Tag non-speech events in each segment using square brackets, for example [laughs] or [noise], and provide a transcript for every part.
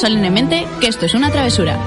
solemnemente que esto es una travesura.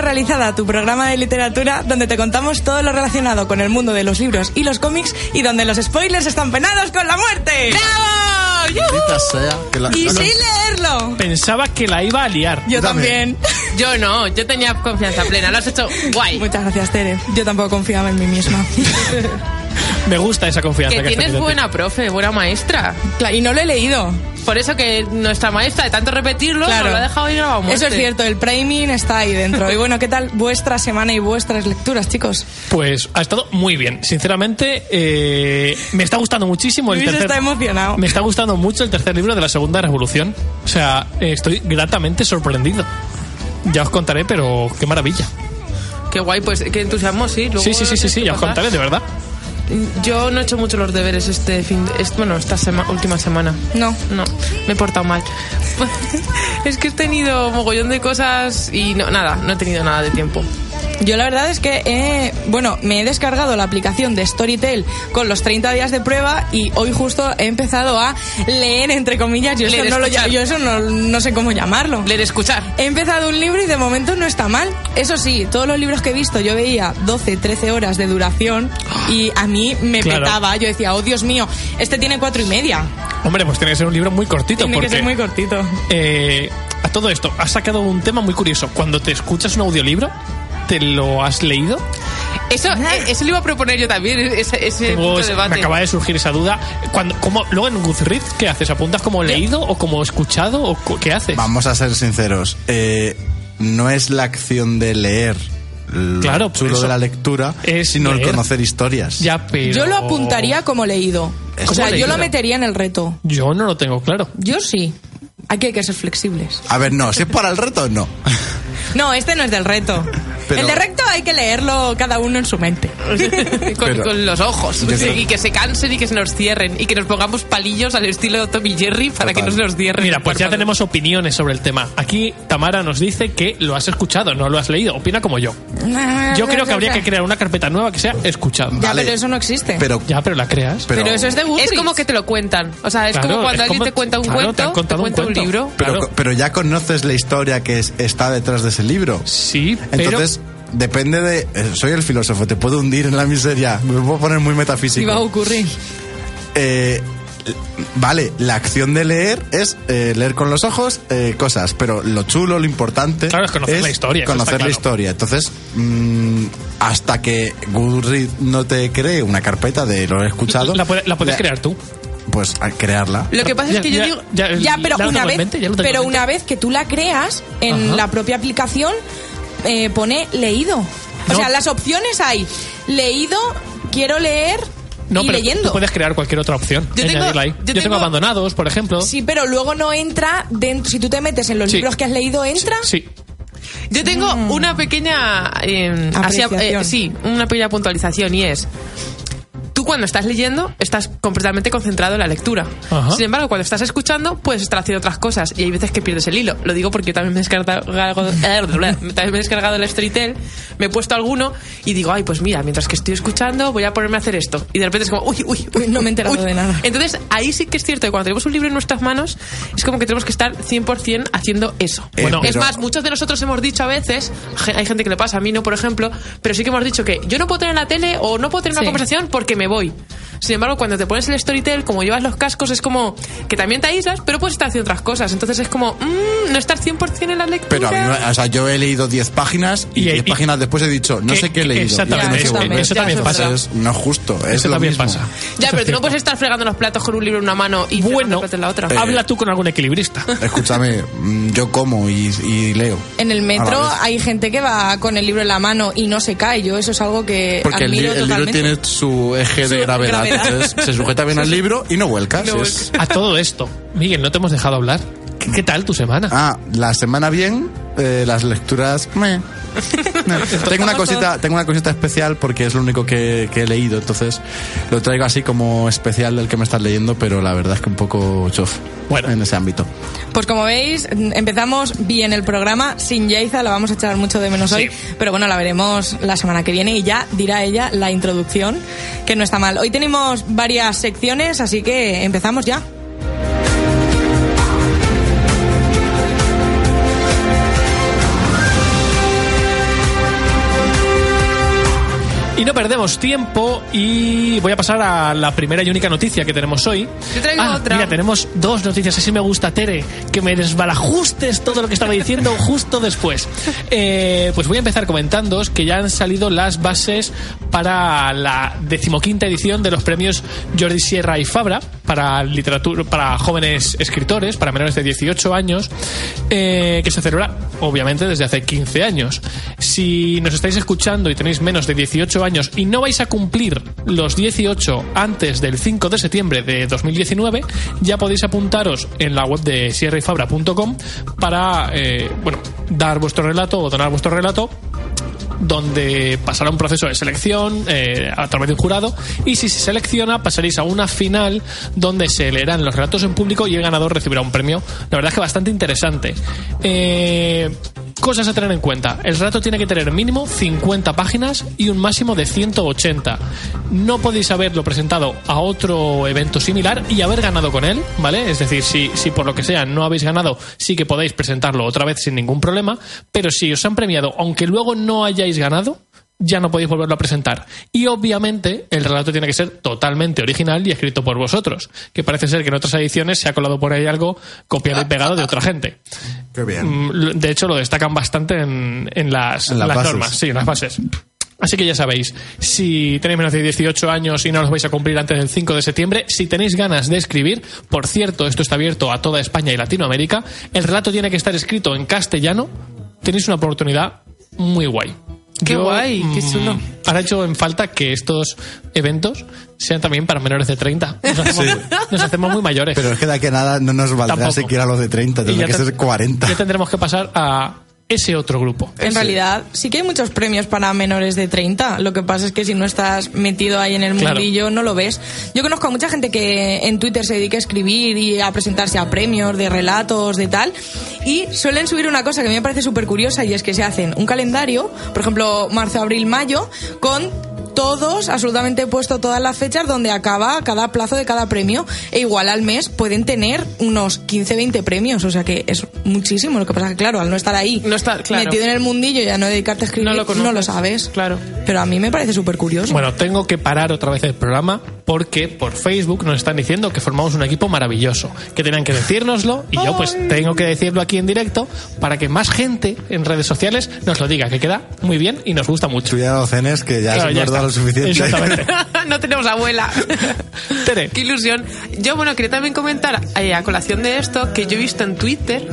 Bienvenida a Travesura Realizada, tu programa de literatura donde te contamos todo lo relacionado con el mundo de los libros y los cómics y donde los spoilers están penados con la muerte. ¡Bravo! Maldita sea, que la- Y la- sin leerlo. Pensaba que la iba a liar. Yo también. Yo no, yo tenía confianza plena, lo has hecho guay. Muchas gracias, Tere. Yo tampoco confiaba en mí misma. [laughs] Me gusta esa confianza Que que, tienes tenido. buena profe, buena maestra. Claro, y no lo he leído. Por eso que nuestra maestra, de tanto repetirlo, Claro. nos lo ha dejado grabado a muerte. Eso es cierto, el priming está ahí dentro. Y bueno, ¿qué tal vuestra semana y vuestras lecturas, chicos? Pues ha estado muy bien. Sinceramente, eh, me está gustando muchísimo el Luis tercer... está emocionado. Me está gustando mucho el tercer libro de la Segunda Revolución. O sea, eh, estoy gratamente sorprendido. Ya os contaré, pero qué maravilla. Qué guay, pues qué entusiasmo, sí. luego Sí, sí, sí, sí, sí, ya os contaré, de verdad. Yo no he hecho mucho los deberes este fin, es- bueno, esta sema- última semana. No. No, me he portado mal. [laughs] es que he tenido mogollón de cosas y no, nada, no he tenido nada de tiempo. Yo la verdad es que, he- bueno, me he descargado la aplicación de Storytel con los 30 días de prueba y hoy justo he empezado a leer, entre comillas, yo eso, Leer, no, lo, escuchar. yo eso no, no sé cómo llamarlo. Leer, escuchar. He empezado un libro y de momento no está mal. Eso sí, todos los libros que he visto yo veía 12, 13 horas de duración y a mí me Claro. petaba. Yo decía, oh Dios mío, este tiene cuatro y media. Hombre, pues tiene que ser un libro muy cortito. Tiene porque, que ser muy cortito. eh, a todo esto, has sacado un tema muy curioso. Cuando te escuchas un audiolibro, ¿te lo has leído? Eso, eh, eso lo iba a proponer yo también, ese, ese Tengo punto de esa- debate. me acaba de surgir esa duda. Cuando, ¿cómo, luego en Goodreads, ¿qué haces? ¿Apuntas como leído o como escuchado o qué haces? Vamos a ser sinceros. eh, no es la acción de leer lo Claro, chulo eso. de la lectura, Es sino el conocer historias. Ya, pero... Yo lo apuntaría como leído. O sea, yo lo metería en el reto. Yo no lo tengo claro. Yo sí. Aquí hay que ser flexibles. A ver, no, si es para el reto, no. No, este no es del reto. [laughs] Pero- El de recto hay que leerlo cada uno en su mente. [laughs] con, Pero- con los ojos. Creo- Y que se cansen y que se nos cierren. Y que nos pongamos palillos al estilo Tom y Jerry para que no se nos cierren. Mira, pues ya tenemos opiniones sobre el tema. Aquí Tamara nos dice que lo has escuchado, no lo has leído. Opina como yo. Yo creo que habría que crear una carpeta nueva que sea escuchado. Ya, Vale. pero eso no existe. Pero, Ya, pero la creas. pero, Pero eso es de Goodreads. Es como que te lo cuentan. O sea, es Claro, como cuando es alguien como- te cuenta un claro, te cuento, han contado un cuenta un, cuento. libro. pero, claro. pero ya conoces la historia que es- está detrás de ese libro. Sí, pero... Entonces, depende de. eh, Soy el filósofo, te puedo hundir en la miseria. Me puedo poner muy metafísico. Iba a ocurrir. Eh, vale, la acción de leer es eh, leer con los ojos eh, cosas, pero lo chulo, lo importante Claro, es conocer la historia, Conocer la claro. historia. Entonces, mm, hasta que Goodreads no te cree una carpeta de lo he escuchado, la, puede- la puedes crear tú. Pues a crearla. Lo que pasa Ya- es que yo ya- digo... ya- Ya, pero una vez, mente, pero una vez que tú la creas en Ajá. la propia aplicación eh, pone leído. O sea, las opciones hay leído, quiero leer No, y pero leyendo. tú puedes crear cualquier otra opción. Yo tengo- añadirla ahí. yo Yo, tengo, tengo- abandonados, por ejemplo. Sí, pero luego no entra dentro. Si tú te metes en los Sí. libros que has leído, entra. Sí. Yo tengo una pequeña... eh, eh, sí, una pequeña puntualización y es... Cuando estás leyendo estás completamente concentrado en la lectura. Ajá. Sin embargo, cuando estás escuchando puedes estar haciendo otras cosas y hay veces que pierdes el hilo. Lo digo porque yo también me he descargado, [laughs] también me he descargado el Storytel, me he puesto alguno y digo, ay, pues mira, mientras que estoy escuchando voy a ponerme a hacer esto. Y de repente es como, uy, uy, uy, no me he enterado uy. de nada. Entonces, ahí sí que es cierto que cuando tenemos un libro en nuestras manos, es como que tenemos que estar 100% haciendo eso. Eh, Bueno, es pero- más, muchos de nosotros hemos dicho a veces, hay gente que le pasa, a mí no, por ejemplo, pero sí que hemos dicho que yo no puedo tener la tele o no puedo tener una Sí. conversación porque me voy hoy. Sin embargo, cuando te pones el Storytel, como llevas los cascos, es como que también te aíslas, pero puedes estar haciendo otras cosas. Entonces es como, mm, no estar 100% en la lectura. Pero a mí, me- o sea, yo he leído 10 páginas y Y- 10 y- páginas después he dicho, no que- sé qué he leído. exactamente, eso también- eso también pasa. no es justo, es Eso lo también mismo. pasa. Ya, Eso pero es tú no puedes estar fregando los platos con un libro en una mano y Bueno, los platos en la otra. Eh, habla tú con algún equilibrista. [laughs] Escúchame, mm, yo como y, y leo. En el metro hay gente que va con el libro en la mano y no se cae. Yo eso es algo que Porque el, li- admiro el libro totalmente. tiene su eje de Su gravedad, Entonces, se sujeta bien al libro y no vuelca. No es- A todo esto, Miguel, no te hemos dejado hablar. ¿Qué, qué tal tu semana? Ah, la semana bien, eh, las lecturas. meh. [laughs] Tengo una cosita, tengo una cosita especial porque es lo único que, que he leído, entonces lo traigo así como especial del que me estás leyendo, pero la verdad es que un poco chof Bueno. en ese ámbito. Pues como veis, empezamos bien el programa sin Yaiza, la vamos a echar mucho de menos hoy, pero bueno, la veremos la semana que viene y ya dirá ella la introducción, que no está mal. Hoy tenemos varias secciones, así que empezamos ya. Y no perdemos tiempo y voy a pasar a la primera y única noticia que tenemos hoy. Yo traigo Ah, otra. Mira, tenemos dos noticias. Así me gusta, Tere, que me desbalajustes todo lo que estaba diciendo [laughs] justo después. Eh, pues voy a empezar comentándoos que ya han salido las bases para la decimoquinta edición de los premios Jordi Sierra y Fabra para literatura para jóvenes escritores, para menores de 18 años, eh, que se celebra obviamente desde hace 15 años. Si nos estáis escuchando y tenéis menos de 18 años y no vais a cumplir los 18 antes del 5 de septiembre de 2019, ya podéis apuntaros en la web de sierrayfabra.com para eh, bueno, dar vuestro relato o donar vuestro relato donde pasará un proceso de selección eh, a través de un jurado y si se selecciona pasaréis a una final donde se leerán los relatos en público y el ganador recibirá un premio. La verdad es que bastante interesante. Eh, cosas a tener en cuenta. El relato tiene que tener mínimo 50 páginas y un máximo de 180 no podéis haberlo presentado a otro evento similar y haber ganado con él vale es decir si, si por lo que sea no habéis ganado sí que podéis presentarlo otra vez sin ningún problema pero si os han premiado aunque luego no hayáis ganado ya no podéis volverlo a presentar. Y obviamente el relato tiene que ser totalmente original y escrito por vosotros, que parece ser que en otras ediciones se ha colado por ahí algo copiado y pegado de otra gente. Qué bien. Mm, De hecho, lo destacan bastante en, en las, En las normas, sí, en las bases. Así que ya sabéis, si tenéis menos de 18 años y no los vais a cumplir antes del 5 de septiembre, si tenéis ganas de escribir, por cierto, esto está abierto a toda España y Latinoamérica, el relato tiene que estar escrito en castellano, tenéis una oportunidad muy guay. Qué guay, qué mm, chulo. Ahora he hecho en falta que estos eventos sean también para menores de 30. Nos [laughs] hacemos, muy, nos hacemos muy mayores. Pero es que de aquí a nada no nos valdrá Tampoco. siquiera los de 30, Y tendrá que ser 40. Ya tendremos que pasar a ese otro grupo. En realidad, sí que hay muchos premios para menores de 30. Lo que pasa es que si no estás metido ahí en el Claro. mundillo, no lo ves. Yo conozco a mucha gente que en Twitter se dedica a escribir y a presentarse a premios de relatos, de tal. Y suelen subir una cosa que a mí me parece súper curiosa y es que se hacen un calendario, por ejemplo, marzo, abril, mayo, con todos, absolutamente puesto todas las fechas donde acaba cada plazo de cada premio. E igual al mes pueden tener unos 15, 20 premios. O sea que es muchísimo. Lo que pasa es que, claro, al no estar ahí No está- claro. metido en el mundillo y a no dedicarte a escribir, No no lo sabes. Claro. Pero a mí me parece súper curioso. Bueno, tengo que parar otra vez el programa porque por Facebook nos están diciendo que formamos un equipo maravilloso, que tenían que decírnoslo y yo pues tengo que decirlo aquí en directo para que más gente en redes sociales nos lo diga, que queda muy bien y nos gusta mucho. Cuidado, Cenes, que ya Claro, se nos da lo suficiente. Exactamente. [laughs] no tenemos abuela. [laughs] Tere. Qué ilusión. Yo, bueno, quería también comentar eh, a colación de esto que yo he visto en Twitter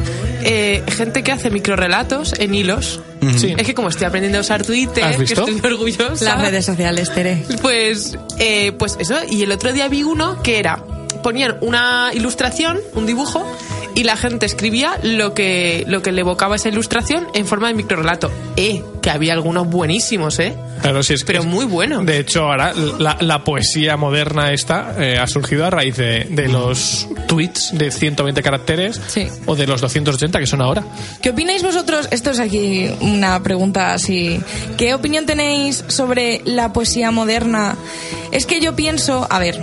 eh, gente que hace microrelatos en hilos. Sí. Es que como estoy aprendiendo a usar Twitter, ¿Has visto? que estoy muy orgullosa. Las redes sociales, Tere. Pues, eh, pues eso. Y el otro día vi uno que era ponían una ilustración, un dibujo, y la gente escribía lo que lo que le evocaba esa ilustración en forma de microrelato. Eh, que había algunos buenísimos, eh. Claro, sí, es que Pero es- muy bueno. De hecho, ahora la, la poesía moderna esta eh, ha surgido a raíz de, de los tweets de 120 caracteres Sí. o de los 280 que son ahora. ¿Qué opináis vosotros? Esto es aquí una pregunta así. ¿Qué opinión tenéis sobre la poesía moderna? Es que yo pienso, a ver,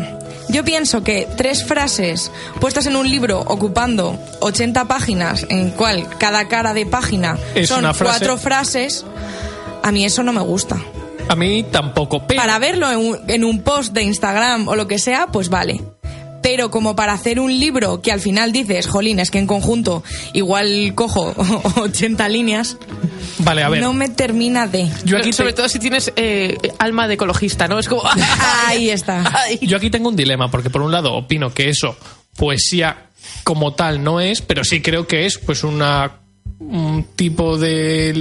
yo pienso que tres frases puestas en un libro ocupando 80 páginas, en cual cada cara de página Es son frase. cuatro frases, a mí eso no me gusta. A mí tampoco, pero... Para verlo en un, en un post de Instagram o lo que sea, pues vale. Pero como para hacer un libro que al final dices, jolín, es que en conjunto igual cojo [laughs] 80 líneas, Vale, a ver. no me termina de. Yo aquí, Sobre te- todo si tienes eh, alma de ecologista, ¿no? Es como... [laughs] Ahí está. Ay. yo aquí tengo un dilema, porque por un lado opino que eso, poesía como tal no es, pero sí creo que es pues una un tipo de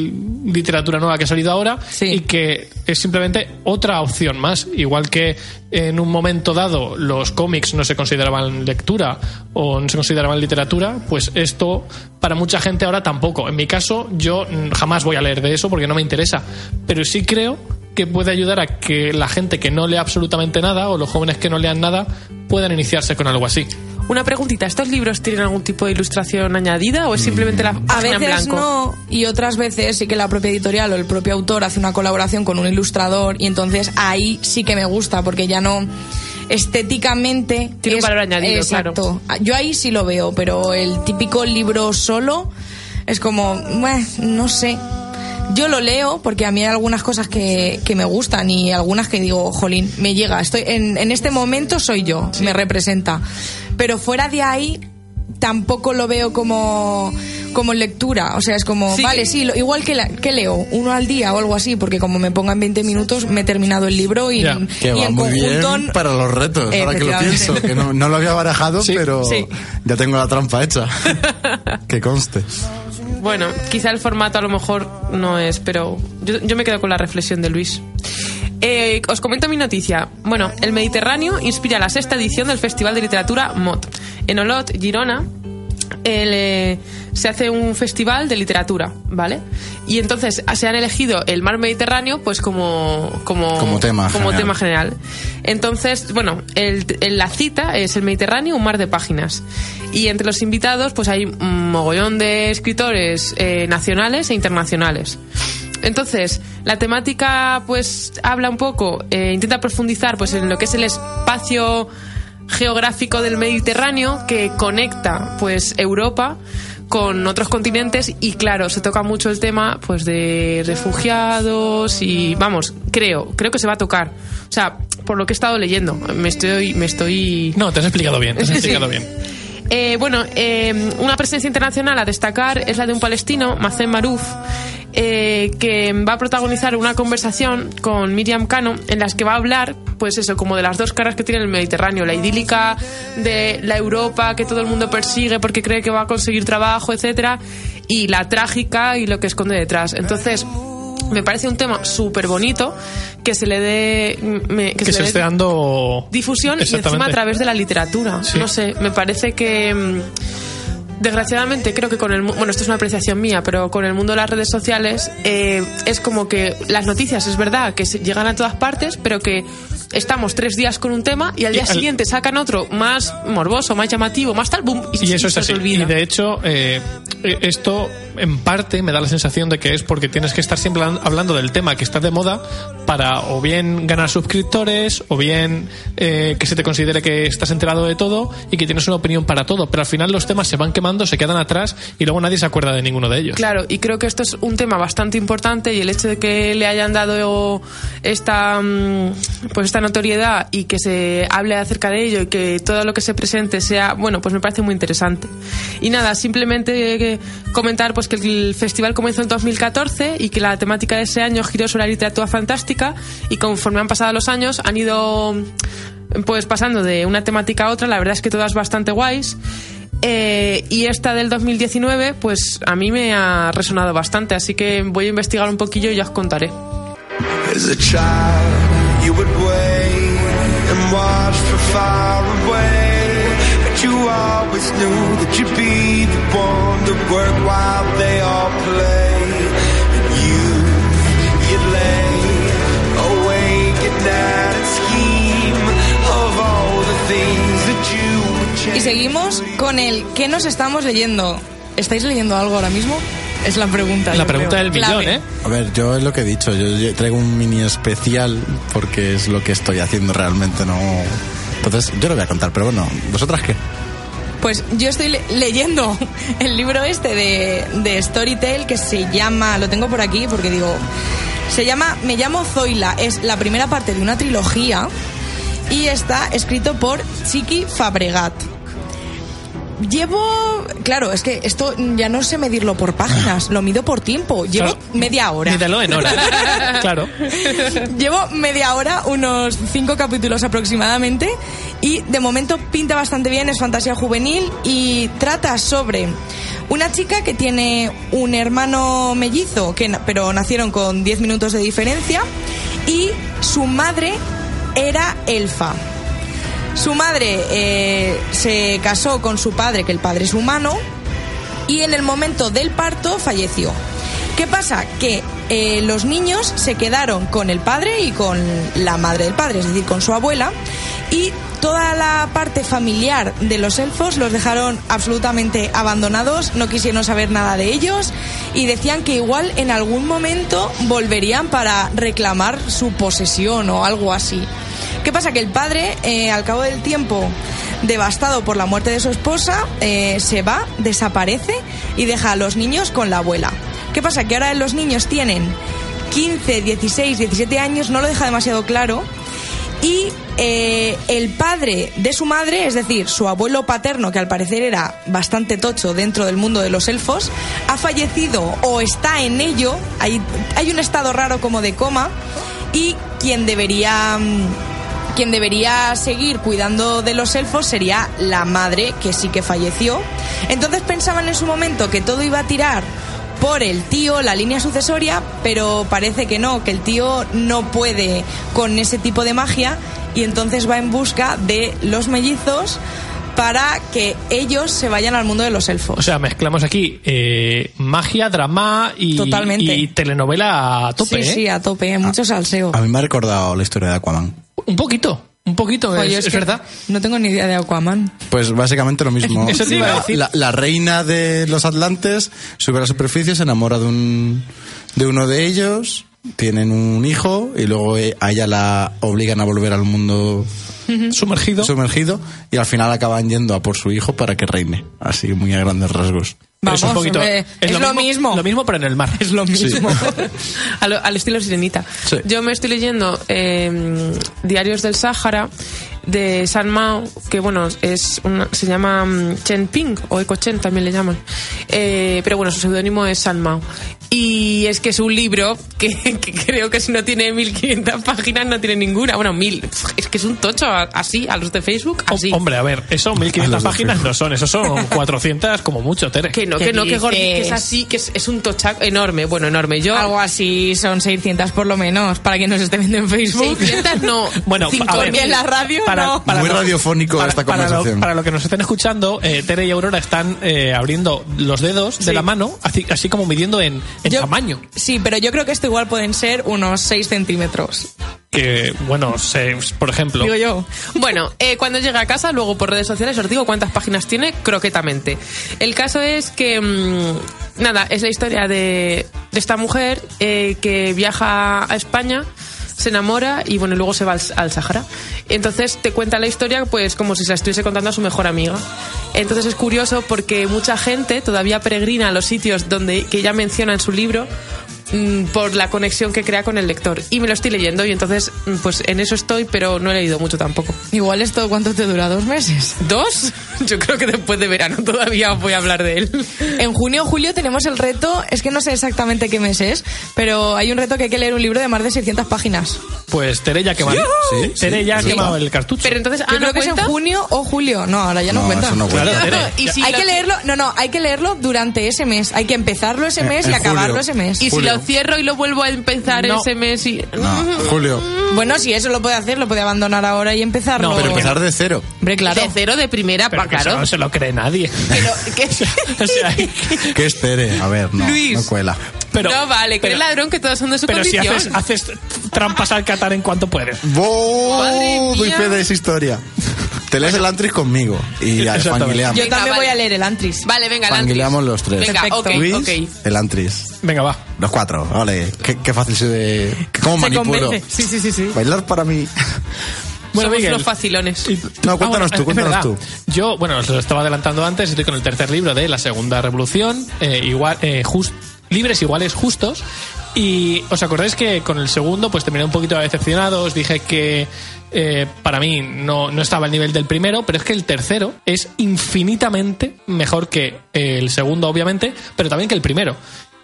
literatura nueva que ha salido ahora Sí. y que es simplemente otra opción más. Igual que en un momento dado los cómics no se consideraban lectura o no se consideraban literatura, pues esto para mucha gente ahora tampoco. En mi caso, yo jamás voy a leer de eso porque no me interesa. Pero sí creo que puede ayudar a que la gente que no lee absolutamente nada o los jóvenes que no lean nada puedan iniciarse con algo así. Una preguntita, ¿estos libros tienen algún tipo de ilustración añadida o es simplemente la A página en veces blanco? no, y otras veces sí que la propia editorial o el propio autor hace una colaboración con un ilustrador y entonces ahí sí que me gusta porque ya no estéticamente Tiene un valor añadido, exacto. Yo ahí sí lo veo, pero el típico libro solo es como, "Bueh, no sé. Yo lo leo porque a mí hay algunas cosas que, que me gustan y algunas que digo, jolín, me llega. Estoy en, en este momento soy yo, me representa. Pero fuera de ahí tampoco lo veo como como lectura, o sea, es como, Sí. vale, sí, lo- igual que, la- que leo, uno al día o algo así, porque como me pongan 20 minutos me he terminado el libro y, Ya. Que y va en muy conjunto bien para los retos, ahora que lo pienso. Que no, no lo había barajado, Sí, pero sí. ya tengo la trampa hecha. [laughs] que conste. Bueno, quizá el formato a lo mejor no es, pero yo, yo me quedo con la reflexión de Luis. Eh, os comento mi noticia. Bueno, el Mediterráneo inspira la sexta edición del Festival de Literatura MOT. En Olot, Girona, el, eh, se hace un festival de literatura, ¿vale? Y entonces se han elegido el mar Mediterráneo pues como como, Como tema como general. tema general. Entonces, bueno, el- el- la cita es el Mediterráneo, un mar de páginas. Y entre los invitados pues hay un mogollón de escritores eh, nacionales e internacionales. Entonces, la temática pues habla un poco, eh, intenta profundizar pues en lo que es el espacio geográfico del Mediterráneo que conecta pues Europa con otros continentes y claro, se toca mucho el tema pues de refugiados y vamos, creo, creo que se va a tocar. O sea, por lo que he estado leyendo, me estoy me estoy No, te has explicado bien, te has [laughs] Sí. explicado bien. eh, bueno, eh, una presencia internacional a destacar es la de un palestino, Mazen Marouf, eh, que va a protagonizar una conversación con Miriam Cano en las que va a hablar, pues eso, como de las dos caras que tiene el Mediterráneo, la idílica de la Europa que todo el mundo persigue porque cree que va a conseguir trabajo, etcétera, y la trágica y lo que esconde detrás. Entonces, me parece un tema súper bonito que se le dé me- Que, le se dé esté dando difusión y encima a través de la literatura. Sí. No sé, me parece que mm, desgraciadamente creo que con el bueno esto es una apreciación mía pero con el mundo de las redes sociales eh, es como que las noticias es verdad que llegan a todas partes pero que estamos tres días con un tema y al Y día al- siguiente sacan otro más morboso más llamativo más tal boom y, Y eso es se así. olvida Y de hecho, eh, eh, esto en parte me da la sensación de que es porque tienes que estar siempre hablan- hablando del tema que está de moda para o bien ganar suscriptores o bien eh, que se te considere que estás enterado de todo y que tienes una opinión para todo. Pero al final los temas se van quemando, se quedan atrás y luego nadie se acuerda de ninguno de ellos. Claro, y creo que esto es un tema bastante importante y el hecho de que le hayan dado esta mm, pues esta notoriedad y que se hable acerca de ello y que todo lo que se presente sea, bueno, pues me parece muy interesante. Y nada, simplemente eh, comentar pues que el festival comenzó en 2014 y que la temática de ese año giró sobre la literatura fantástica y conforme han pasado los años han ido pues pasando de una temática a otra, la verdad es que todas bastante guays. Eh, y esta del 2019, pues a mí me ha resonado bastante, así que voy a investigar un poquillo y ya os contaré. As a child, you would far away. But you always knew that you'd be the one to work while they all play. And you, you'd lay awake at night and scheme of all the things that you would change. Y seguimos con el ¿qué nos estamos leyendo? ¿Estáis leyendo algo ahora mismo? Es la pregunta. La pregunta creo. del millón. ¿eh? A ver, yo es lo que he dicho, yo traigo un mini especial porque es lo que estoy haciendo realmente, no... Entonces, yo lo voy a contar, pero bueno, ¿vosotras qué? Pues yo estoy le- leyendo el libro este de, de Storytel que se llama, lo tengo por aquí porque digo, se llama Me llamo Zoila, es la primera parte de una trilogía y está escrito por Chiqui Fabregat. Llevo. Claro, es que esto ya no sé medirlo por páginas, lo mido por tiempo. Llevo Claro. media hora. Mídelo en horas. [laughs] claro. Llevo media hora, unos cinco capítulos aproximadamente, y de momento pinta bastante bien, es fantasía juvenil y trata sobre una chica que tiene un hermano mellizo, que, pero nacieron con 10 minutos de diferencia, y su madre era elfa. Su madre eh, se casó con su padre, que el padre es humano, y en el momento del parto falleció. ¿Qué pasa? Que eh, los niños se quedaron con el padre y con la madre del padre, es decir, con su abuela, y toda la parte familiar de los elfos los dejaron absolutamente abandonados, no quisieron saber nada de ellos y decían que igual en algún momento volverían para reclamar su posesión o algo así. ¿Qué pasa? Que el padre, eh, al cabo del tiempo, devastado por la muerte de su esposa, eh, se va, desaparece y deja a los niños con la abuela. ¿Qué pasa? Que ahora los niños tienen 15, 16, 17 años, no lo deja demasiado claro. Y eh, el padre de su madre, es decir, su abuelo paterno, que al parecer era bastante tocho dentro del mundo de los elfos, ha fallecido o está en ello. Hay, hay un estado raro como de coma. Y quien debería. Quien debería seguir cuidando de los elfos sería la madre, que sí que falleció. Entonces pensaban en su momento que todo iba a tirar por el tío, la línea sucesoria, pero parece que no, que el tío no puede con ese tipo de magia y entonces va en busca de los mellizos para que ellos se vayan al mundo de los elfos. O sea, mezclamos aquí eh, magia, drama y, Totalmente. y telenovela a tope, sí, ¿eh? sí, a tope, mucho salseo. A mí me ha recordado la historia de Aquaman. Un poquito, un poquito, Oye, es, verdad. No tengo ni idea de Aquaman. Pues básicamente lo mismo. [laughs] Eso te iba a decir. La, la reina de los Atlantes sube a la superficie, se enamora de un de uno de ellos, tienen un hijo y luego eh, a ella la obligan a volver al mundo Sumergido. sumergido y al final acaban yendo a por su hijo para que reine. Así muy a grandes rasgos. Pero es un Vamos, poquito. es lo mismo. Lo mismo, pero en el mar. Es lo mismo. [laughs] Al estilo Sirenita. Sí. Yo me estoy leyendo eh, Diarios del Sáhara de San Mao, que bueno, es una- se llama mm, Chen Ping o Eco Chen también le llaman. Eh, pero bueno, su seudónimo es San Mao. Y es que es un libro que, [laughs] que creo que si no tiene 1500 páginas no tiene ninguna. Bueno, 1000. Es que es un tocho a- así, a los de Facebook, Oh, así. Hombre, a ver, eso A 1500 los de páginas no son, eso son [laughs] 400 como mucho, Tere. Que no, ¿Qué que no, que, gordi- que es así, que es, es un tochaco enorme. Bueno, enorme. Yo. Algo así son 600 por lo menos, para quien nos esté viendo en Facebook. 600 no. [laughs] Bueno, a 5000. ver, en la radio para, no. para Muy lo- radiofónico para- esta para lo- conversación. Para lo que nos estén escuchando, eh, Tere y Aurora están eh, abriendo los dedos de Sí. la mano, así, así como midiendo en, en Yo- tamaño. Sí, pero yo creo que esto igual pueden ser unos 6 centímetros. Que, bueno, se- por ejemplo, Digo yo. Bueno, eh, cuando llegue a casa, luego por redes sociales os digo cuántas páginas tiene croquetamente. El caso es que, mm, nada, es la historia de, de esta mujer eh, que viaja a España, se enamora y bueno, luego se va al, Sahara. Entonces te cuenta la historia pues como si se la estuviese contando a su mejor amiga. Entonces es curioso porque mucha gente todavía peregrina a los sitios donde que ella menciona en su libro mm, por la conexión que crea con el lector. Y me lo estoy leyendo y entonces mm, pues en eso estoy, pero no he leído mucho tampoco. Igual esto, ¿cuánto te dura? ¿Dos meses? ¿Dos? [laughs] Yo creo que después de verano todavía voy a hablar de él. En junio o julio tenemos el reto, es que no sé exactamente qué mes es, pero hay un reto que hay que leer un libro de más de 600 páginas. pues Tere ya ha quemado, Sí, Tere sí, ya ha quemado el cartucho. Pero entonces, Yo ah, creo ¿no que es en junio o julio. No, ahora ya no, No, cuenta. eso no cuenta. Claro, Tere. Y si hay lo- que leerlo, no, no, hay que leerlo durante ese mes. Hay que empezarlo ese En- mes en y acabarlo julio. ese mes. Y si Julio. Cierro y lo vuelvo a empezar No. ese mes y... No, [laughs] Julio. Bueno, si eso lo puede hacer, lo puede abandonar ahora y empezarlo. No, Pero empezar de cero. Hombre, claro. De cero de primera, Pero pa, que eso claro. no se lo cree nadie. Que no- que- o sea, ¿Qué es Tere? A ver, no, Luis. no cuela. pero, no vale, que pero- eres ladrón, que todos son de su Pero si condición. haces, haces trampas al Qatar en cuanto puedes. ¡Wow! Madre Doy fe de esa historia. Te lees el Antris conmigo y ya, fanguileamos. Yo Venga, también vale. voy a leer el Antris. Vale, venga, el Antris. los tres. Venga, ok, Luis, ok. el Antris. Venga, va. Los cuatro, ole. Qué, qué fácil se de... ¿Cómo Se manipulo? convence. Sí, sí, sí, sí. Bailar para mí. Bueno, Somos Miguel. unos facilones. Y- No, cuéntanos tú, es cuéntanos tú. Yo, bueno, os lo estaba adelantando antes, estoy con el tercer libro de La Segunda Revolución, eh, igual, eh, jus- Libres, Iguales, Justos, Y os acordáis que con el segundo pues terminé un poquito decepcionado, os dije que eh, para mí no, no estaba al nivel del primero, pero es que el tercero es infinitamente mejor que el segundo, obviamente, pero también que el primero.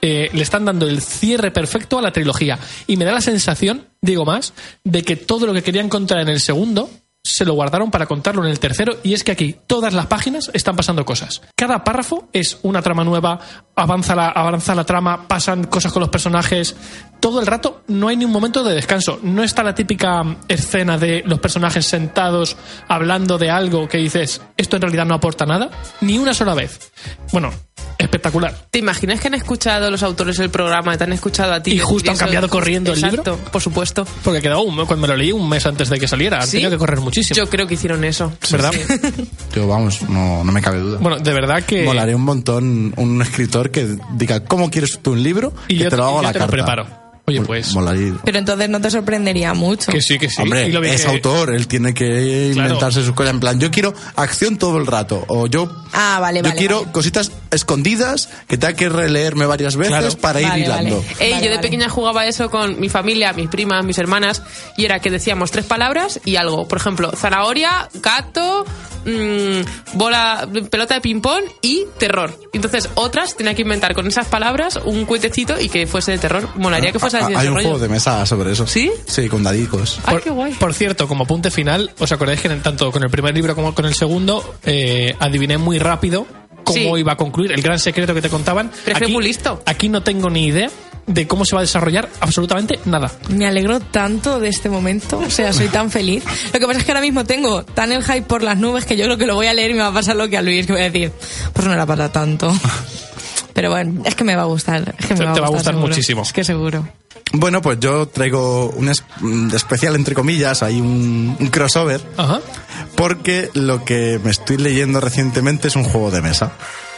Eh, le están dando el cierre perfecto a la trilogía. Y me da la sensación, digo más, de que todo lo que querían contar en el segundo se lo guardaron para contarlo en el tercero y es que aquí todas las páginas están pasando cosas. Cada párrafo es una trama nueva, avanza la, avanza la trama, pasan cosas con los personajes. Todo el rato no hay ni un momento de descanso. No está la típica escena de los personajes sentados hablando de algo que dices, esto en realidad no aporta nada, ni una sola vez. Bueno, espectacular. ¿Te imaginas que han escuchado los autores del programa, te han escuchado a ti? Y justo han eso- cambiado corriendo el libro? Exacto, por supuesto. Porque quedaba un, cuando me lo leí un mes antes de que saliera, han ¿Sí? tenido que correr muchísimo. Yo creo que hicieron eso. ¿Verdad? Sí. [laughs] Yo, vamos, no, no me cabe duda. Bueno, de verdad que... Molaría un montón un escritor que diga, ¿cómo quieres tú un libro? y que yo te lo hago a y yo la te carta. lo preparo. Oye, pues... Molaría. Pero entonces no te sorprendería mucho. Que sí, que sí. Hombre, Y lo vi es que- autor, él tiene que Claro. inventarse sus cosas. En plan, yo quiero acción todo el rato. O yo, Ah, vale, yo vale, quiero vale. cositas escondidas que tenga que releerme varias veces Claro. para ir Vale, hilando. vale. Ey, Vale, yo de vale. pequeña jugaba eso con mi familia, mis primas, mis hermanas, y era que decíamos tres palabras y algo. Por ejemplo, zanahoria, gato, mm, bola, pelota de ping-pong y terror. Entonces, otras tenía que inventar con esas palabras un cuetecito y que fuese de terror. Molaría que fuese Ah, Hay un rollo. juego de mesa sobre eso. ¿Sí? Sí, con dadicos. Ay, Por, qué guay. por cierto, como apunte final, ¿os acordáis que en- tanto con el primer libro como con el segundo eh, adiviné muy rápido cómo Sí. iba a concluir el gran secreto que te contaban? Pero aquí, muy listo. Aquí no tengo ni idea de cómo se va a desarrollar absolutamente nada. Me alegro tanto de este momento, o sea, soy tan feliz. Lo que pasa es que ahora mismo tengo tan el hype por las nubes que yo creo que lo voy a leer y me va a pasar lo que a Luis, que voy a decir, pues no era para tanto. [laughs] Pero bueno, es que me va a gustar. Es que me Te- va, te va a gustar seguro. muchísimo. Es que seguro. Bueno, pues yo traigo un es- un especial, entre comillas, hay un, un crossover, Ajá. porque lo que me estoy leyendo recientemente es un juego de mesa.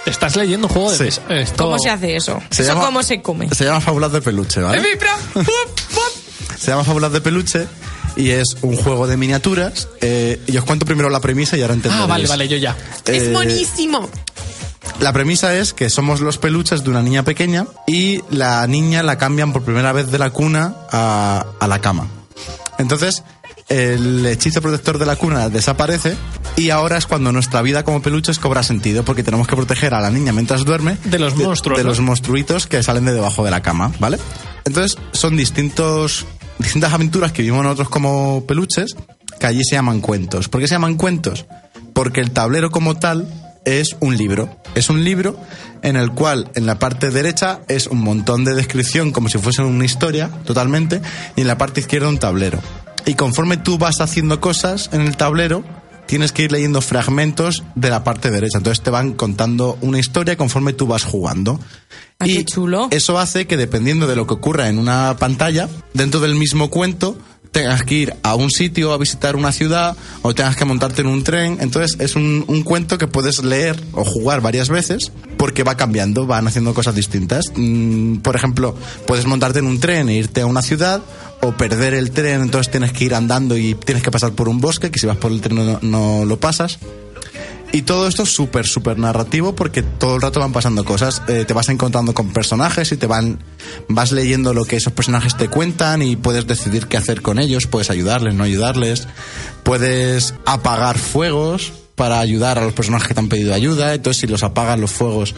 Estás leyendo un juego de Sí. mesa. Esto- ¿Cómo se hace eso? Se ¿Eso llama- cómo se come? Se llama Fábulas de Peluche, ¿vale? [laughs] Se llama Fábulas de Peluche y es un juego de miniaturas. eh, y os cuento primero la premisa y ahora entenderéis. Ah, vale, vale, yo ya. Es Eh, buenísimo. La premisa es que somos los peluches de una niña pequeña y la niña la cambian por primera vez de la cuna a, a la cama. Entonces, el hechizo protector de la cuna desaparece y ahora es cuando nuestra vida como peluches cobra sentido porque tenemos que proteger a la niña mientras duerme De los monstruos, de ¿no? los monstruitos que salen de debajo de la cama, ¿vale? Entonces, son distintos distintas aventuras que vivimos nosotros como peluches que allí se llaman cuentos. ¿Por qué se llaman cuentos? Porque el tablero como tal es un libro. Es un libro en el cual en la parte derecha es un montón de descripción como si fuese una historia totalmente y en la parte izquierda un tablero. Y conforme tú vas haciendo cosas en el tablero, tienes que ir leyendo fragmentos de la parte derecha. Entonces te van contando una historia conforme tú vas jugando. Ah, qué chulo. Eso hace que dependiendo de lo que ocurra en una pantalla, dentro del mismo cuento, tengas que ir a un sitio a visitar una ciudad o tengas que montarte en un tren. Entonces es un, cuento que puedes leer o jugar varias veces porque va cambiando, van haciendo cosas distintas. Mm, por ejemplo, puedes montarte en un tren e irte a una ciudad o perder el tren, entonces tienes que ir andando y tienes que pasar por un bosque, que si vas por el tren no lo pasas. Y todo esto es súper, súper narrativo porque todo el rato van pasando cosas. Eh, te vas encontrando con personajes y te van. vas leyendo lo que esos personajes te cuentan y puedes decidir qué hacer con ellos. Puedes ayudarles, no ayudarles. Puedes apagar fuegos para ayudar a los personajes que te han pedido ayuda. Entonces, si los apagas los fuegos,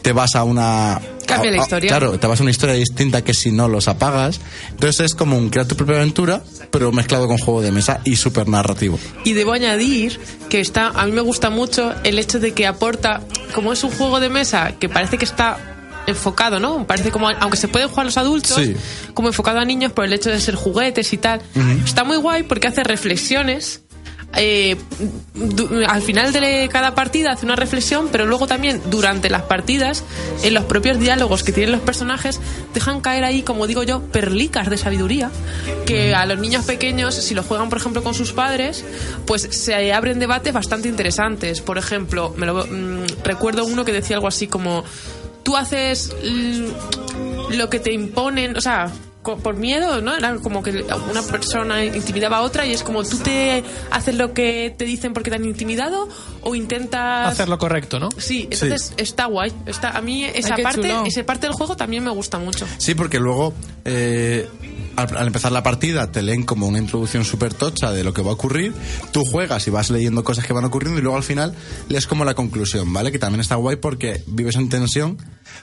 te vas a una. Cambia la a- historia. Claro, te vas a una historia distinta que si no los apagas. Entonces, es como un crear tu propia aventura, pero mezclado con juego de mesa y súper narrativo. Y debo añadir que está, a mí me gusta mucho el hecho de que aporta, como es un juego de mesa que parece que está enfocado, ¿no? Parece como, aunque se pueden jugar los adultos, Sí. como enfocado a niños por el hecho de ser juguetes y tal. Está muy guay porque hace reflexiones. Eh, al final de cada partida hace una reflexión, pero luego también durante las partidas, en los propios diálogos que tienen los personajes, dejan caer ahí, como digo yo, perlicas de sabiduría que a los niños pequeños, si lo juegan, por ejemplo, con sus padres, pues se abren debates bastante interesantes. Por ejemplo, me lo, mm, recuerdo uno que decía algo así como, tú haces lo que te imponen, o sea, por miedo, ¿no? Era como que una persona intimidaba a otra y es como tú te haces lo que te dicen porque te han intimidado o intentas Hacer lo correcto, ¿no? Sí, entonces está guay. Está, a mí esa parte, esa parte del juego también me gusta mucho. Sí, porque luego, eh, al, empezar la partida, te leen como una introducción súper tocha de lo que va a ocurrir. Tú juegas y vas leyendo cosas que van ocurriendo y luego al final lees como la conclusión, ¿vale? Que también está guay porque vives en tensión.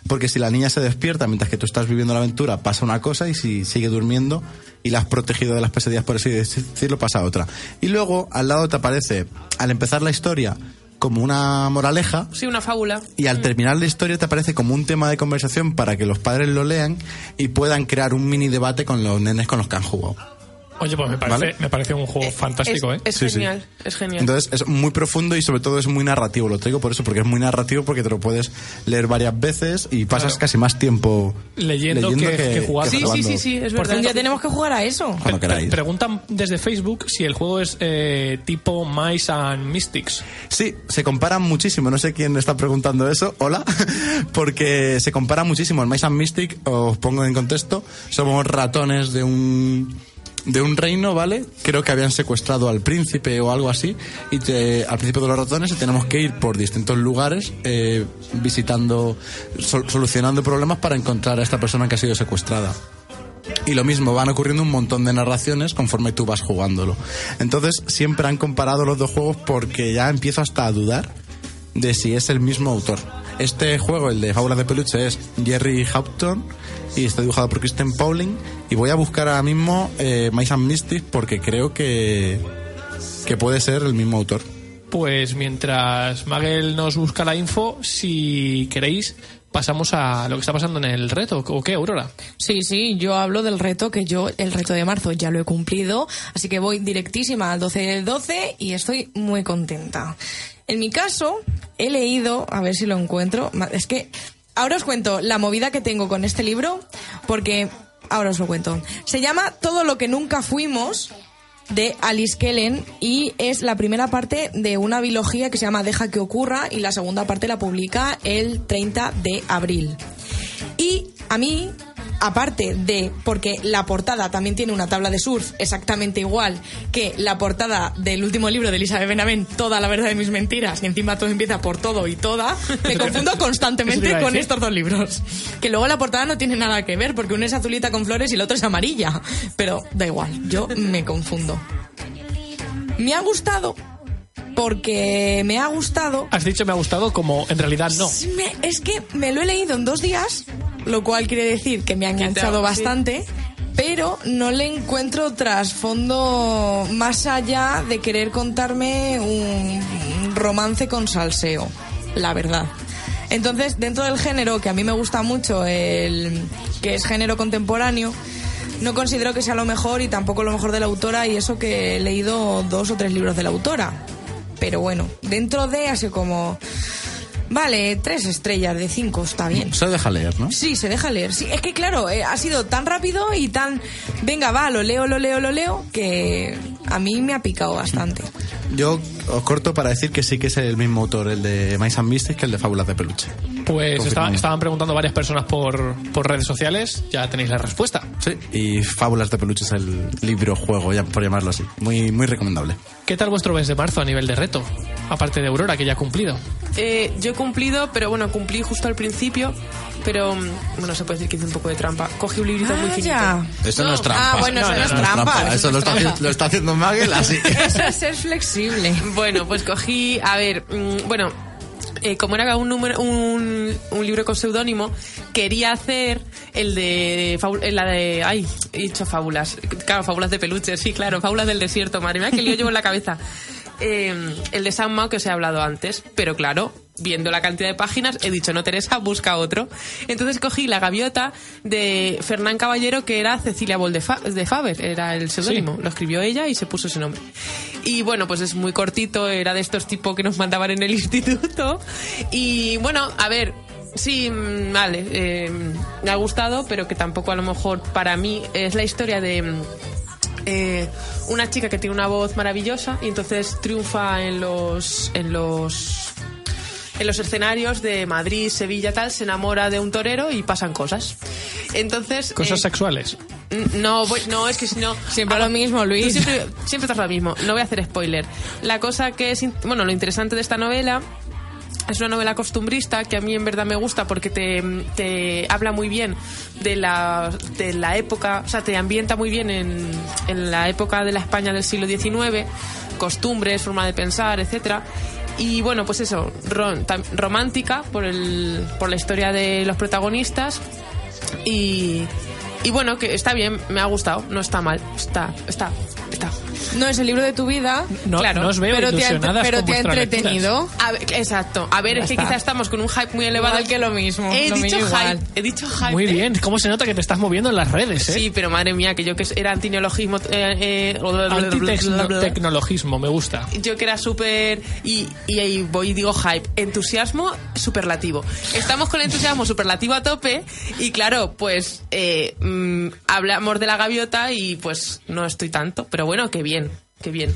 Porque si la niña se despierta mientras que tú estás viviendo la aventura, pasa una cosa y si sigue durmiendo y la has protegido de las pesadillas, por así decirlo, pasa otra. Y luego al lado te aparece, al empezar la historia, como una moraleja Sí, una fábula. y al terminar la historia te aparece como un tema de conversación para que los padres lo lean y puedan crear un mini debate con los nenes con los que han jugado. Oye, pues me parece, ¿Vale? me parece un juego fantástico, es, ¿eh? es Sí, sí. genial, es genial. Entonces es muy profundo y sobre todo es muy narrativo. Lo traigo por eso, porque es muy narrativo, porque te lo puedes leer varias veces y pasas Claro. casi más tiempo Leyendo que- que jugando. sí, sí, sí, sí, es Por verdad. Un día tenemos que jugar a eso. Cuando Pre- queráis. Preguntan desde Facebook si el juego es eh, tipo Mice and Mystics. Sí, se comparan muchísimo. No sé quién está preguntando eso. Hola. [laughs] Porque se compara muchísimo. El Mice and Mystic, os pongo en contexto, somos ratones de un de un reino, ¿vale? Creo que habían secuestrado al príncipe o algo así y te- al principio de los ratones y tenemos que ir por distintos lugares eh, visitando, sol- solucionando problemas para encontrar a esta persona que ha sido secuestrada. Y lo mismo, van ocurriendo un montón de narraciones conforme tú vas jugándolo. Entonces, siempre han comparado los dos juegos porque ya empiezo hasta a dudar de si es el mismo autor. Este juego, el de Fábulas de Peluche, es Jerry Haupton y está dibujado por Kristen Pauling. Y voy a buscar ahora mismo eh, Mice and Mystic porque creo que, que puede ser el mismo autor. Pues mientras Magel nos busca la info, si queréis, pasamos a lo que está pasando en el reto. ¿O qué, Aurora? Sí, sí, yo hablo del reto que yo, el reto de marzo, ya lo he cumplido, así que voy directísima al 12 del 12 y estoy muy contenta. En mi caso, he leído, a ver si lo encuentro, es que ahora os cuento la movida que tengo con este libro, porque ahora os lo cuento. Se llama Todo lo que nunca fuimos de Alice Kellen y es la primera parte de una biología que se llama Deja que ocurra y la segunda parte la publica el 30 de abril. Y a mí, aparte de, porque la portada también tiene una tabla de surf exactamente igual que la portada del último libro de Elizabeth Benavent, Toda la verdad de mis mentiras, y encima todo empieza por todo y toda, [laughs] me confundo constantemente con estos dos libros. Que luego la portada no tiene nada que ver, porque uno es azulita con flores y el otro es amarilla. Pero da igual, yo me confundo. Me ha gustado porque me ha gustado Has dicho me ha gustado como en realidad no. me- es que me lo he leído en dos días, lo cual quiere decir que me ha enganchado sí. bastante, pero no le encuentro trasfondo más allá de querer contarme un, un romance con salseo, la verdad. Entonces, dentro del género que a mí me gusta mucho, el que es género contemporáneo, no considero que sea lo mejor y tampoco lo mejor de la autora y eso que he leído dos o tres libros de la autora. Pero bueno, dentro de así como... Vale, tres estrellas de cinco, está bien. Se deja leer, ¿no? Sí, se deja leer. Sí, es que claro, eh, ha sido tan rápido y tan... Venga, va, lo leo, lo leo, lo leo, que a mí me ha picado bastante. Yo os corto para decir que sí que es el mismo autor, el de Mice and Mystic, que el de Fábulas de Peluche. Pues esta- estaban preguntando varias personas por, por redes sociales. Ya tenéis la respuesta. Sí, y Fábulas de Peluche es el libro juego, ya por llamarlo así. Muy, muy recomendable. ¿Qué tal vuestro mes de marzo a nivel de reto? Aparte de Aurora, que ya ha cumplido. Eh, yo he cumplido, pero bueno, cumplí justo al principio. Pero mm, bueno, se puede decir que hice un poco de trampa. Cogí un librito muy Ah, finito. ya. Eso no, es trampa. Ah, bueno, eso no es trampa, eso está, lo está haciendo Magel así. [laughs] Eso es ser flexible. Bueno, pues cogí, a ver, mm, bueno, eh, como era un número, un, un libro con seudónimo, quería hacer el de, eh, la de, ay, he dicho fábulas, claro, fábulas de peluche, sí, claro, fábulas del desierto, madre mía, que lío llevo en la cabeza. Eh, el de Sam Mao que os he hablado antes, pero claro, viendo la cantidad de páginas, he dicho, no, Teresa, busca otro. Entonces cogí La Gaviota de Fernán Caballero, que era Cecilia de, Fa- de Faber, era el seudónimo. Lo escribió ella y se puso ese nombre. Y bueno, pues es muy cortito, era de estos tipos que nos mandaban en el [laughs] instituto. Y bueno, a ver. Sí, mm, vale, eh, me ha gustado, pero que tampoco a lo mejor para mí es la historia de mm, eh, una chica que tiene una voz maravillosa y entonces triunfa en los en los en los escenarios de Madrid, Sevilla, tal, se enamora de un torero y pasan cosas. Entonces Cosas eh, sexuales. No, voy- no, es que si no... Siempre Ah, lo mismo, Luis. Siempre, siempre estás lo mismo. No voy a hacer spoiler. La cosa que es... Bueno, lo interesante de esta novela es una novela costumbrista que a mí en verdad me gusta porque te, te habla muy bien de la, de la época, o sea, te ambienta muy bien en, en la época de la España del siglo XIX, costumbres, forma de pensar, etcétera. Y bueno, pues eso, romántica por, el, por la historia de los protagonistas y, y bueno, que está bien, me ha gustado, no está mal, está, está. No es el libro de tu vida, No, Claro, no os veo pero te ha, entre- ilusionadas pero con te ha vuestras entretenido. A ver, exacto. A ver, Ya es que quizás estamos con un hype muy elevado. Igual que lo mismo, He lo dicho mío igual. hype. He dicho hype. lecturas. Muy bien, ¿cómo se nota que te estás moviendo en las redes, eh? Sí, pero madre mía, que yo que era antineologismo. Eh, eh, Antitecnologismo, me gusta. yo que era súper. Y, y ahí voy y digo hype. Entusiasmo superlativo. Estamos con el entusiasmo superlativo a tope. Y claro, pues eh, mm, hablamos de la gaviota y pues no estoy tanto. Pero bueno, qué bien, qué bien.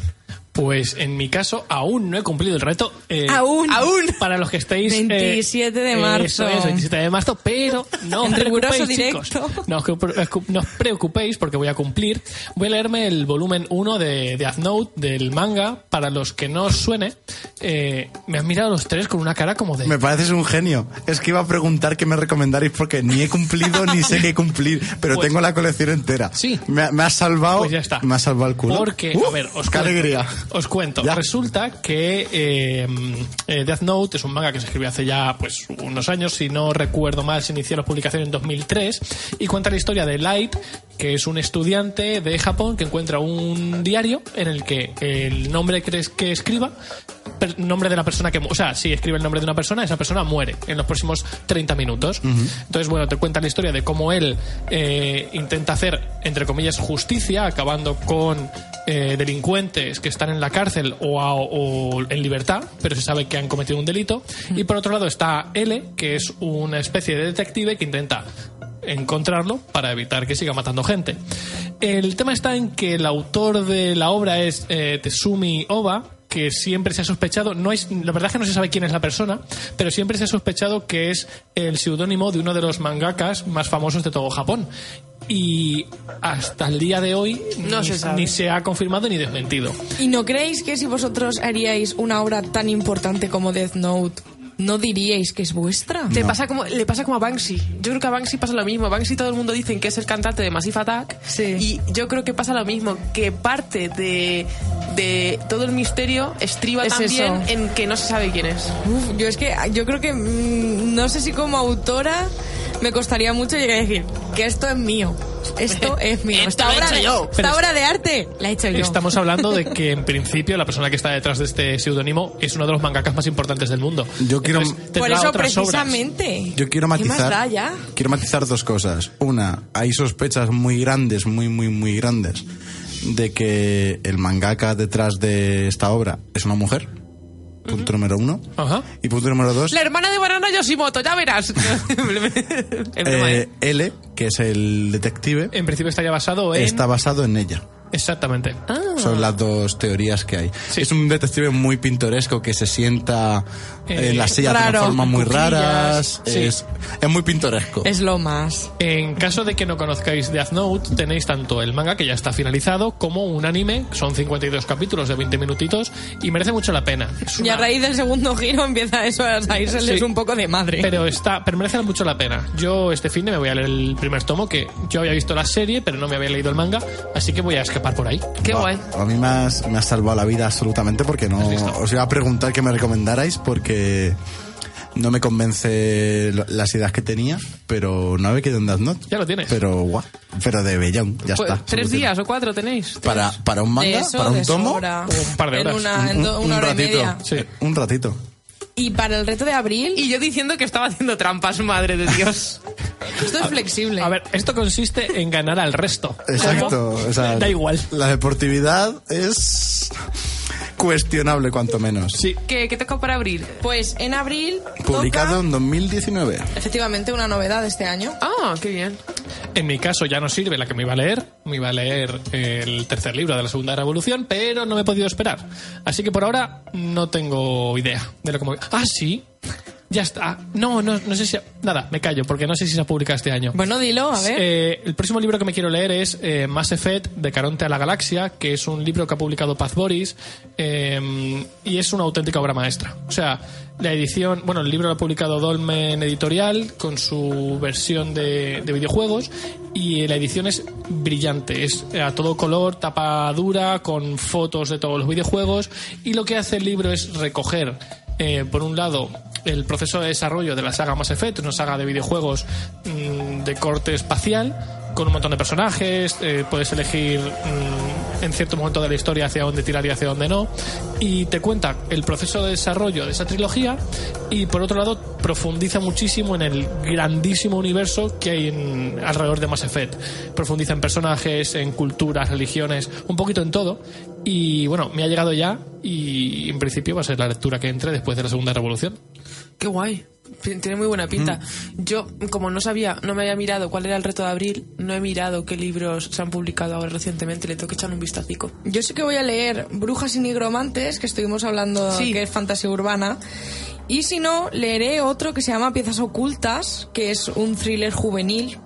Pues en mi caso aún no he cumplido el reto. eh, Aún. Aún. [laughs] Para los que estéis... eh, 27 de eh, marzo. Eso es, 27 de marzo, pero [laughs] no os preocupéis, chicos. No os, preocu- no os preocupéis porque voy a cumplir. Voy a leerme el volumen 1 de Death Note, del manga. Para los que no os suene, eh, me han mirado los tres con una cara como de... Me pareces un genio. Es que iba a preguntar qué me recomendaréis porque ni he cumplido ni sé qué cumplir, pero Pues- tengo la colección entera. Sí. Me, me has salvado. Pues ya está. Me has salvado el culo. Porque, Uh, a ver, os qué alegría. Os cuento. Ya. Resulta que eh, eh, Death Note es un manga que se escribió hace ya pues unos años, si no recuerdo mal, se inició la publicación en 2003 y cuenta la historia de Light, que es un estudiante de Japón que encuentra un diario en el que el nombre que, es- que escriba nombre de la persona que o sea si escribe el nombre de una persona esa persona muere en los próximos 30 minutos. Entonces bueno te cuenta la historia de cómo él eh, intenta hacer entre comillas justicia acabando con eh, delincuentes que están en la cárcel o, a- o en libertad pero se sabe que han cometido un delito. Y por otro lado está L que es una especie de detective que intenta encontrarlo para evitar que siga matando gente. El tema está en que el autor de la obra es eh, Tetsumi Oba, que siempre se ha sospechado, no es, la verdad es que no se sabe quién es la persona, pero siempre se ha sospechado que es el seudónimo de uno de los mangakas más famosos de todo Japón. Y hasta el día de hoy No ni, se sabe. ni se ha confirmado ni desmentido. ¿Y no creéis que si vosotros haríais una obra tan importante como Death Note, no diríais que es vuestra? Te pasa como, le pasa como a Banksy. Yo creo que a Banksy pasa lo mismo. Banksy todo el mundo dice que es el cantante de Massive Attack. Sí. Y yo creo que pasa lo mismo. Que parte de, de todo el misterio estriba Es también eso. en que no se sabe quién es. Uf, yo es que yo creo que mm, no sé si como autora me costaría mucho llegar a decir que esto es mío. Esto [laughs] es mío. Esto Esta he obra, de, yo. esta obra de arte la he hecho yo. Estamos hablando de que en [laughs] principio la persona que está detrás de este seudónimo es uno de los mangakas más importantes del mundo. Yo quiero- Entonces, Por eso obras. precisamente. Yo quiero ¿Qué más matizar. da ya? Quiero matizar dos cosas. Una, hay sospechas muy grandes, muy, muy, muy grandes, de que el mangaka detrás de esta obra es una mujer. Punto número uno. Ajá. Y punto número dos. La hermana de Banana Yoshimoto, ya verás. [laughs] [laughs] Eh, ¿eh? L, que es el detective, En principio estaría basado en... está basado en ella. Exactamente. Son las dos teorías que hay. Sí. Es un detective muy pintoresco que se sienta Eh, en la silla de raro, formas muy raras. sí. Es, es muy pintoresco. Es lo más. En caso de que no conozcáis Death Note, tenéis tanto el manga, que ya está finalizado, como un anime. Son 52 capítulos de 20 minutitos y merece mucho la pena. Y a raíz del segundo giro empieza eso a salirse Sí. un poco de madre. Pero está, pero merece mucho la pena. Yo este fin de me voy a leer el primer tomo, que yo había visto la serie, pero no me había leído el manga, así que voy a escapar por ahí. Qué guay. A mí me has, me has salvado la vida absolutamente porque no os iba a preguntar que me recomendarais porque no me convence las ideas que tenía, pero no había quedado en Death Note. Ya lo tienes. Pero guau, pero de Bellón, ya Pues, está. ¿Tres días o cuatro tenéis? Para, para un manga, eso, para un tomo, sobra. Un par de En horas. una, en do- un, una un hora y ratito. media. Sí. Un ratito. Y para el reto de abril, Y yo diciendo que estaba haciendo trampas, madre de Dios. [laughs] esto es flexible. A ver, esto consiste en ganar al resto. Exacto. o sea, Da igual. La deportividad es cuestionable, cuanto menos. Sí. ¿Qué, qué toca para abrir? Pues en abril Publicado toca, en 2019. efectivamente una novedad de este año. Ah, qué bien. En mi caso ya no sirve la que me iba a leer. Me iba a leer el tercer libro de la segunda revolución, pero no me he podido esperar. Así que por ahora no tengo idea de lo que me... Ah, sí. Ya está. No, no, no sé si. Nada, me callo, porque no sé si se ha publicado este año. Bueno, dilo, a ver. Eh, el próximo libro que me quiero leer es eh, Mass Effect de Caronte a la Galaxia, que es un libro que ha publicado Paz Boris eh, y es una auténtica obra maestra. O sea, la edición, bueno, el libro lo ha publicado Dolmen Editorial con su versión de, de videojuegos y la edición es brillante, es a todo color, tapa dura, con fotos de todos los videojuegos y lo que hace el libro es recoger eh, por un lado, el proceso de desarrollo de la saga Mass Effect, una saga de videojuegos mm, de corte espacial, con un montón de personajes, eh, puedes elegir mm, en cierto momento de la historia hacia dónde tirar y hacia dónde no, y te cuenta el proceso de desarrollo de esa trilogía, y por otro lado, profundiza muchísimo en el grandísimo universo que hay alrededor de Mass Effect. Profundiza en personajes, en culturas, religiones, un poquito en todo, y bueno, me ha llegado ya, y en principio va a ser la lectura que entre después de la segunda revolución. Qué guay. Tiene muy buena pinta. Mm. Yo, como no sabía, no me había mirado cuál era el reto de abril, no he mirado qué libros se han publicado ahora recientemente. Le tengo que echar un vistacico. Yo sí que voy a leer Brujas y Nigromantes, que estuvimos hablando Sí. que es fantasía urbana. Y si no, leeré otro que se llama Piezas Ocultas, que es un thriller juvenil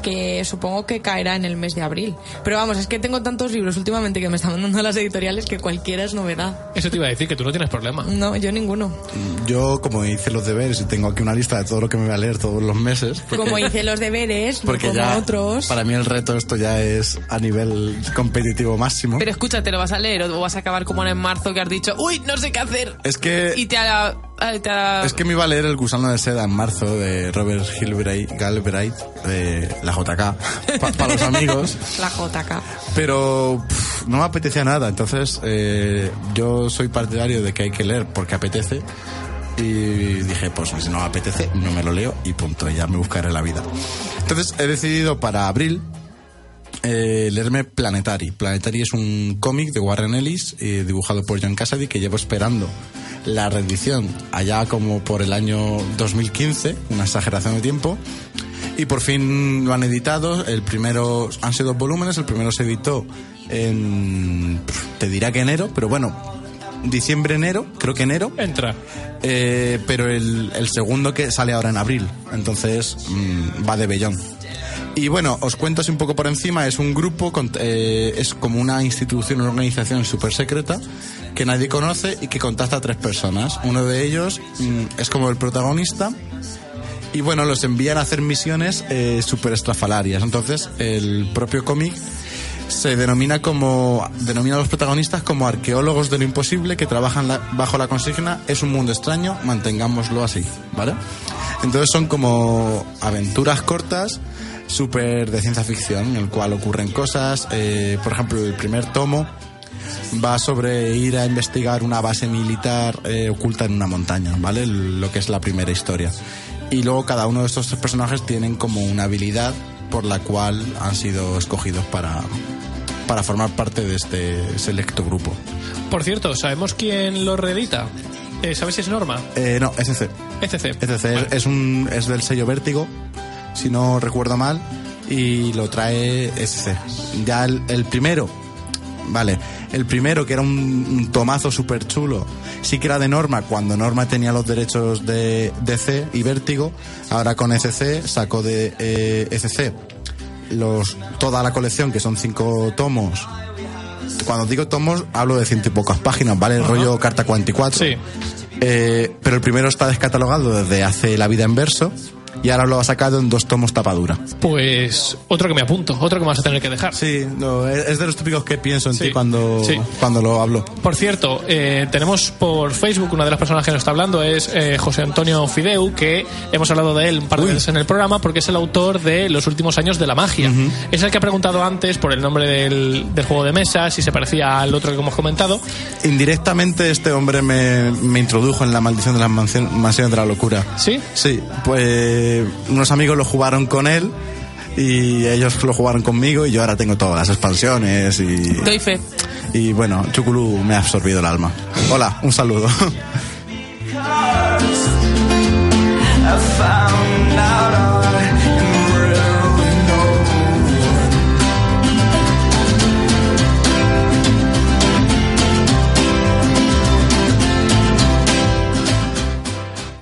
que supongo que caerá en el mes de abril. Pero vamos, es que tengo tantos libros últimamente que me están mandando las editoriales que cualquiera es novedad. Eso te iba a decir, que tú no tienes problema. No, yo ninguno. Yo, como hice los deberes y tengo aquí una lista de todo lo que me voy a leer todos los meses. porque- Como hice los deberes, Porque como ya, otros. para mí el reto esto ya es a nivel competitivo máximo. Pero escúchate, ¿lo vas a leer o vas a acabar como en marzo que has dicho, uy, no sé qué hacer? Es que Y te ha... Es que me iba a leer El gusano de seda en marzo de Robert Gilbright, Galbraith de la JK para los [laughs] amigos, La JK. pero pff, no me apetecía nada. Entonces eh, yo soy partidario de que hay que leer porque apetece y dije pues si no me apetece no me lo leo y punto, ya me buscaré la vida. Entonces he decidido para abril eh, leerme Planetary. Planetary es un cómic de Warren Ellis eh, dibujado por John Cassaday que llevo esperando la reedición allá como por el año 2015, una exageración de tiempo. Y por fin lo han editado. El primero han sido dos volúmenes. El primero se editó en, te dirá que enero, pero bueno, diciembre, enero, creo que enero. Entra. Eh, pero el, el segundo que sale ahora en abril, entonces mm, va de bellón. Y bueno, os cuento así un poco por encima, es un grupo, con- eh, es como una institución, una organización súper secreta que nadie conoce y que contacta a tres personas. Uno de ellos mm, es como el protagonista y bueno, los envían a hacer misiones eh, súper estrafalarias. Entonces, el propio cómic se denomina como denomina a los protagonistas como arqueólogos de lo imposible que trabajan la- bajo la consigna es un mundo extraño mantengámoslo así vale entonces son como aventuras cortas súper de ciencia ficción en el cual ocurren cosas eh, por ejemplo el primer tomo va sobre ir a investigar una base militar eh, oculta en una montaña, ¿vale? Lo que es la primera historia. Y luego cada uno de estos tres personajes tienen como una habilidad por la cual han sido escogidos para, para formar parte de este selecto grupo. Por cierto, ¿sabemos quién lo reedita? Eh, ¿Sabes si es Norma? Eh, no, SC. SC Vale. es, un, es del sello Vértigo, si no recuerdo mal, y lo trae SC. Ya el, el primero, vale, el primero que era un, un tomazo súper chulo, sí que era de Norma, cuando Norma tenía los derechos de DC y Vértigo, ahora con SC sacó de eh, SC los, toda la colección, que son cinco tomos. Cuando digo tomos, hablo de ciento y pocas páginas, ¿vale? El rollo Carta 44. Sí. Eh, pero el primero está descatalogado desde hace La vida en verso y ahora lo ha sacado en dos tomos tapadura. Pues otro que me apunto, otro que me vas a tener que dejar. Sí, no, es de los típicos que pienso en Sí, ti cuando, sí. cuando lo hablo. Por cierto, eh, tenemos por Facebook una de las personas que nos está hablando es eh, José Antonio Fideu, que hemos hablado de él un par de veces en el programa porque es el autor de Los últimos años de la magia. Es el que ha preguntado antes por el nombre del, del juego de mesa, si se parecía al otro que hemos comentado. Indirectamente este hombre me, me introdujo en la maldición de las mansiones de la locura. ¿Sí? Sí, pues unos amigos lo jugaron con él y ellos lo jugaron conmigo y yo ahora tengo todas las expansiones y... Doy fe. Y bueno, Chuculú me ha absorbido el alma. Hola, un saludo.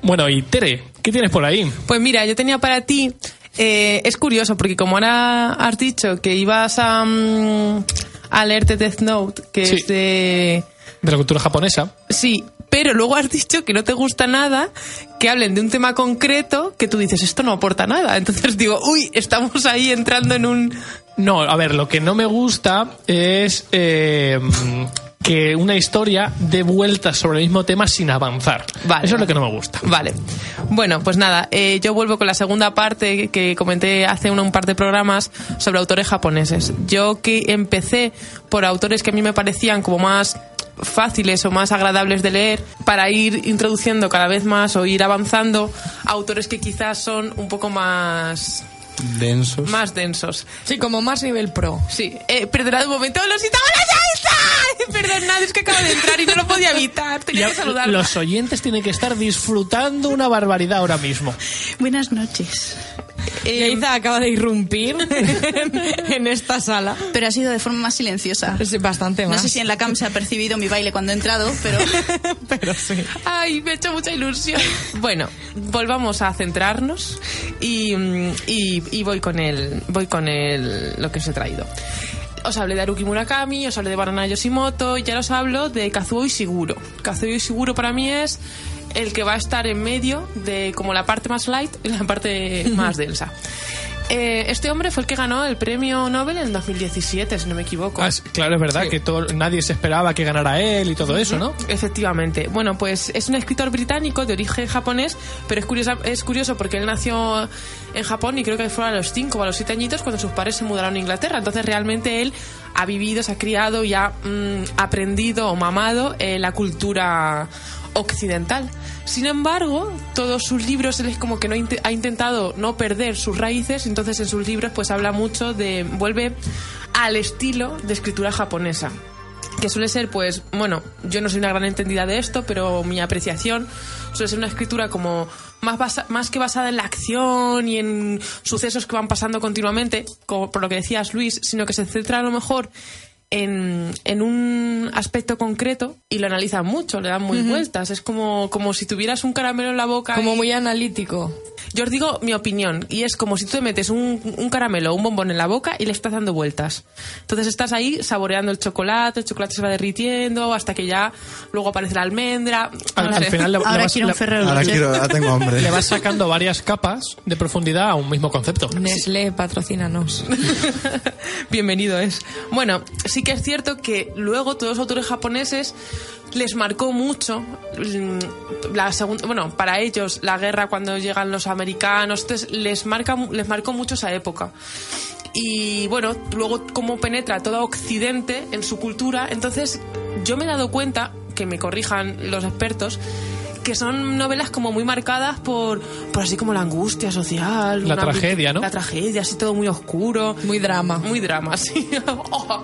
Bueno, y Tere, ¿qué tienes por ahí? Pues mira, yo tenía para ti. eh, es curioso porque como ahora has dicho que ibas a, mm, a leerte Death Note, que Sí. es de De la cultura japonesa. Sí, pero luego has dicho que no te gusta nada que hablen de un tema concreto que tú dices, esto no aporta nada. [laughs] Entonces digo, uy, estamos ahí entrando en un... No, a ver, lo que no me gusta es eh, que una historia dé vueltas sobre el mismo tema sin avanzar. Vale, Eso es lo que no me gusta. Vale. Bueno, pues nada, eh, yo vuelvo con la segunda parte que comenté hace un, un par de programas sobre autores japoneses. Yo que empecé por autores que a mí me parecían como más fáciles o más agradables de leer para ir introduciendo cada vez más o ir avanzando autores que quizás son un poco más Densos. más densos. Sí, como más nivel pro. Sí, eh, perdonad un momento, los ¡Hola, ya está! [laughs] Perdonad, es que acabo de entrar y no lo podía evitar. Tenía Ya, que saludar. los oyentes tienen que estar disfrutando una barbaridad ahora mismo. Buenas noches. Yaiza acaba de irrumpir en, en esta sala. Pero ha sido de forma más silenciosa. Es bastante No más. sé si en la cam se ha percibido mi baile cuando he entrado, pero [laughs] Pero sí. Ay, me ha hecho mucha ilusión. Bueno, volvamos a centrarnos y, y- y voy con el, voy con el, lo que os he traído. Os hablé de Haruki Murakami, os hablé de Banana Yoshimoto y ahora os hablo de Kazuo Ishiguro. Kazuo Ishiguro para mí es el que va a estar en medio de como la parte más light y la parte más densa. Eh, este hombre fue el que ganó el premio Nobel en 2017, si no me equivoco. Ah, es- claro, es verdad Sí. que todo, nadie se esperaba que ganara él y todo eso, ¿no? Efectivamente. Bueno, pues es un escritor británico de origen japonés, pero es curioso, es curioso porque él nació en Japón y creo que fue a los 5 o a los 7 añitos cuando sus padres se mudaron a Inglaterra. Entonces realmente él ha vivido, se ha criado y ha mm, aprendido o mamado eh, la cultura occidental. Sin embargo, todos sus libros él es como que no ha intentado no perder sus raíces, entonces en sus libros pues habla mucho de vuelve al estilo de escritura japonesa que suele ser, pues, bueno, yo no soy una gran entendida de esto, pero mi apreciación suele ser una escritura como más, más que basada en la acción y en sucesos que van pasando continuamente, por lo que decías Luis, sino que se centra a lo mejor en, en un aspecto concreto y lo analiza mucho, le dan muy vueltas. Es como, como si tuvieras un caramelo en la boca. Como y- muy analítico. Yo os digo mi opinión, y es como si tú te metes un, un caramelo o un bombón en la boca y le estás dando vueltas. Entonces estás ahí saboreando el chocolate, el chocolate se va derritiendo hasta que ya luego aparece la almendra. Al, no al final le, le ahora vas, quiero un le- Ferrero Ahora quiero, ahora tengo hambre. le vas sacando varias capas de profundidad a un mismo concepto. Nestlé, patrocínanos. [laughs] Bienvenido es. Bueno, sí que es cierto que luego todos los autores japoneses les marcó mucho mm, la segunda, bueno, para ellos la guerra cuando llegan los americanos, entonces les marca les marcó mucho esa época. Y bueno, luego cómo penetra todo Occidente en su cultura, entonces yo me he dado cuenta, que me corrijan los expertos, que son novelas como muy marcadas por, por así como la angustia social. La una- tragedia, ¿no? La tragedia, así todo muy oscuro. Muy drama. Muy drama, [laughs] sí. Oh.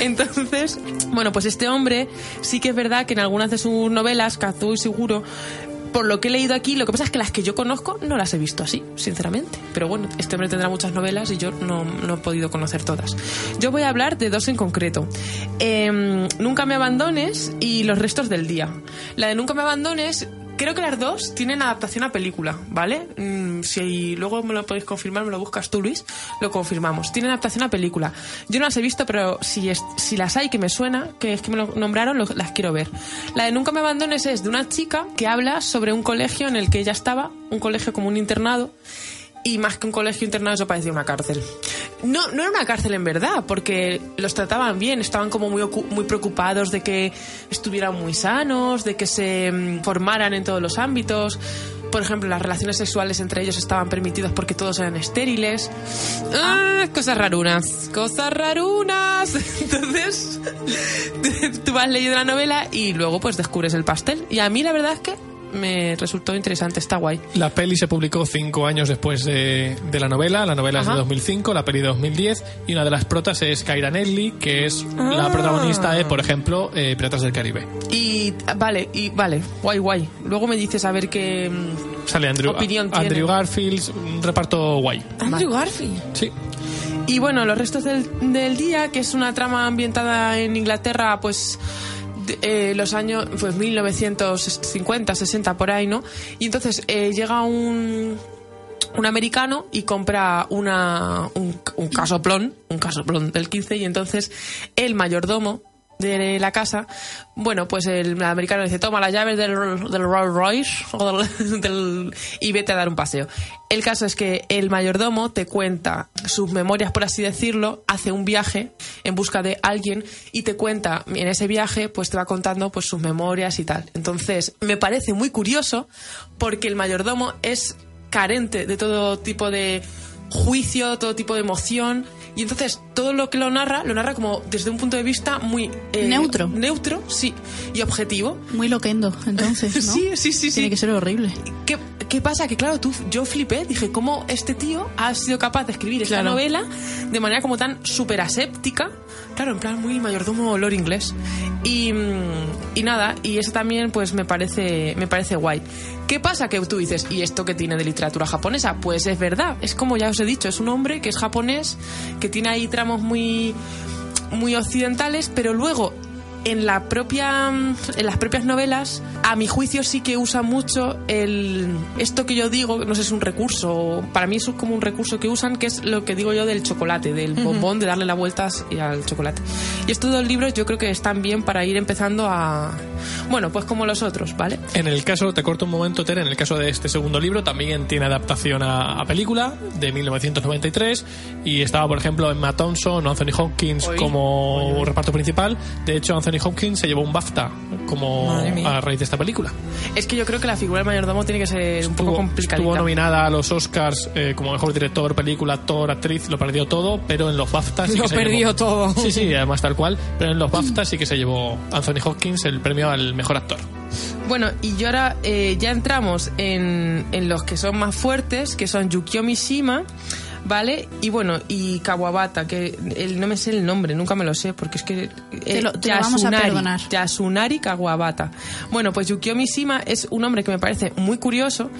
Entonces, bueno, pues este hombre sí que es verdad que en algunas de sus novelas, Kazuo Seguro, por lo que he leído aquí, lo que pasa es que las que yo conozco no las he visto así, sinceramente. Pero bueno, este hombre tendrá muchas novelas y yo no, no he podido conocer todas. Yo voy a hablar de dos en concreto. Em, Nunca me abandones y Los restos del día. La de Nunca me abandones... Creo que las dos tienen adaptación a película, ¿vale? Mm, si luego me lo podéis confirmar, me lo buscas tú, Luis, lo confirmamos. Tienen adaptación a película. Yo no las he visto, pero si, es- si las hay que me suena, que es que me lo nombraron, lo- las quiero ver. La de Nunca me abandones es de una chica que habla sobre un colegio en el que ella estaba, un colegio como un internado, y más que un colegio internado eso parecía una cárcel. No, no era una cárcel en verdad, porque los trataban bien, estaban como muy, muy preocupados de que estuvieran muy sanos, de que se mm, formaran en todos los ámbitos. Por ejemplo, las relaciones sexuales entre ellos estaban permitidas porque todos eran estériles. Ah, cosas rarunas, cosas rarunas. [laughs] Entonces, [laughs] tú vas leyendo la novela y luego pues descubres el pastel. Y a mí la verdad es que me resultó interesante, está guay. La peli se publicó cinco años después de, de la novela. La novela es de Ajá. 2005, la peli de 2010. Y una de las protas es Kyra Knightley, que es Ah. la protagonista de, por ejemplo, eh, Piratas del Caribe. Y vale, y vale, guay, guay. Luego me dices a ver qué. mm, Sale Andrew, Opinión Andrew tiene. Garfield, un reparto guay. Andrew Garfield. Sí. Y bueno, los restos del, del día, que es una trama ambientada en Inglaterra, pues eh, los años pues 1950, 60 por ahí, ¿no? Y entonces eh, llega un un americano y compra una, un, un casoplón, un casoplón del 15 y entonces el mayordomo de la casa, bueno, pues el americano dice, toma las llaves del, del Rolls Royce [laughs] y vete a dar un paseo. El caso es que el mayordomo te cuenta sus memorias, por así decirlo, hace un viaje en busca de alguien y te cuenta en ese viaje, pues te va contando pues sus memorias y tal. Entonces, me parece muy curioso porque el mayordomo es carente de todo tipo de juicio, todo tipo de emoción. Y entonces todo lo que lo narra, lo narra como desde un punto de vista muy... eh, Neutro. Neutro, sí. Y objetivo. Muy loquendo, entonces, [laughs] ¿no? Sí, sí, sí, Tiene sí. que ser horrible. ¿Qué, qué pasa? Que claro, tú, yo flipé, dije, ¿cómo este tío ha sido capaz de escribir esta Claro. novela de manera como tan súper aséptica? Claro, en plan muy mayordomo olor inglés. Y, mm, y nada, y eso también pues me parece, me parece guay. ¿Qué pasa? Que tú dices, ¿y esto qué tiene de literatura japonesa? Pues es verdad, es como ya os he dicho, es un hombre que es japonés, que tiene ahí tramos muy, muy occidentales, pero luego en la propia en las propias novelas a mi juicio sí que usa mucho el esto que yo digo no sé es un recurso para mí eso es como un recurso que usan que es lo que digo yo del chocolate del bombón de darle las vueltas y al chocolate y estos dos libros yo creo que están bien para ir empezando a bueno pues como los otros vale En el caso, te corto un momento, Tere, en el caso de este segundo libro también tiene adaptación a, a película de 1993 y estaba, por ejemplo, Emma Thompson o Anthony Hopkins Oy. como reparto principal. De hecho, Anthony Hopkins se llevó un BAFTA como a raíz de esta película. es que yo creo que la figura del mayordomo tiene que ser un poco complicada estuvo nominada a los Oscars eh, como mejor director, película, actor, actriz, lo perdió todo, pero en los BAFTA sí Lo que se perdió llevó- todo. Sí, sí, [laughs] además tal cual, pero en los BAFTA sí que se llevó Anthony Hopkins el premio al mejor actor. Bueno, y yo ahora eh, ya entramos en, en los que son más fuertes, que son Yukio Mishima, ¿vale? Y bueno, y Kawabata, que el, no me sé el nombre, nunca me lo sé, porque es que... eh, Te lo- te lo vamos a perdonar. Yasunari Kawabata. Bueno, pues Yukio Mishima es un hombre que me parece muy curioso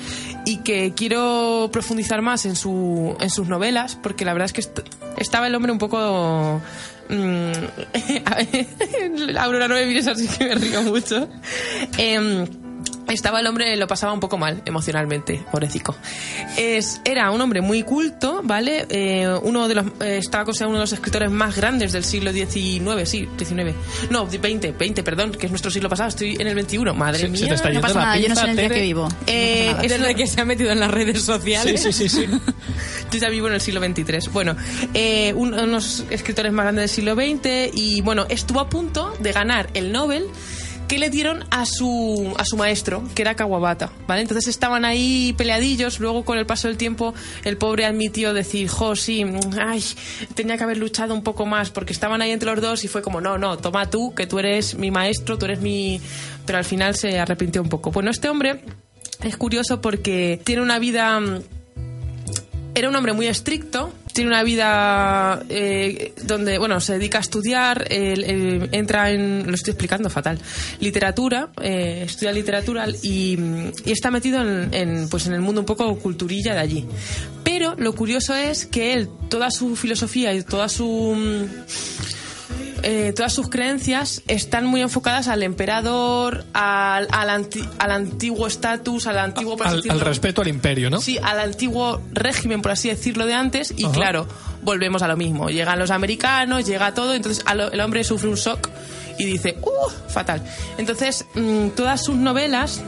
y que quiero profundizar más en, su, en sus novelas, porque la verdad es que est- estaba el hombre un poco... mm, [laughs] a ver, [laughs] Aurora no me mires así que me río mucho. Em, estaba el hombre, lo pasaba un poco mal emocionalmente, pobrecico. Es, era un hombre muy culto, ¿vale? Eh, uno de los, eh, estaba considerado uno de los escritores más grandes del siglo XIX, sí, XIX. No, 20, 20, perdón, que es nuestro siglo pasado, estoy en el 21, madre mía. se te está No pasa nada, yo no pinza, sé en el día que vivo. Eh, No es- Desde que se ha metido en las redes Sí, sociales. sí, sí, sí. [laughs] Yo ya vivo en el siglo XXIII. Bueno, eh, un- unos escritores más grandes del siglo XX y bueno, estuvo a punto de ganar el Nobel que le dieron a su, a su maestro, que era Kawabata, ¿vale? Entonces estaban ahí peleadillos, luego con el paso del tiempo el pobre admitió decir, jo, sí, ay, tenía que haber luchado un poco más, porque estaban ahí entre los dos y fue como, no, no, toma tú, que tú eres mi maestro, tú eres mi... Pero al final se arrepintió un poco. Bueno, este hombre es curioso porque tiene una vida... mm, era un hombre muy estricto, tiene una vida eh, donde, bueno, se dedica a estudiar, entra en, lo estoy explicando fatal, literatura, eh, estudia literatura y, está metido en, pues en el mundo un poco culturilla de allí. Pero lo curioso es que él, toda su filosofía y toda su... eh, todas sus creencias están muy enfocadas al emperador, al, al, anti- al antiguo estatus, al antiguo... por Al, respeto al imperio, ¿no? Sí, al antiguo régimen, por así decirlo, de antes. Y Ajá. claro, volvemos a lo mismo. Llegan los americanos, llega todo, entonces el hombre sufre un shock y dice, ¡uh! Fatal. Entonces, mm, todas sus novelas,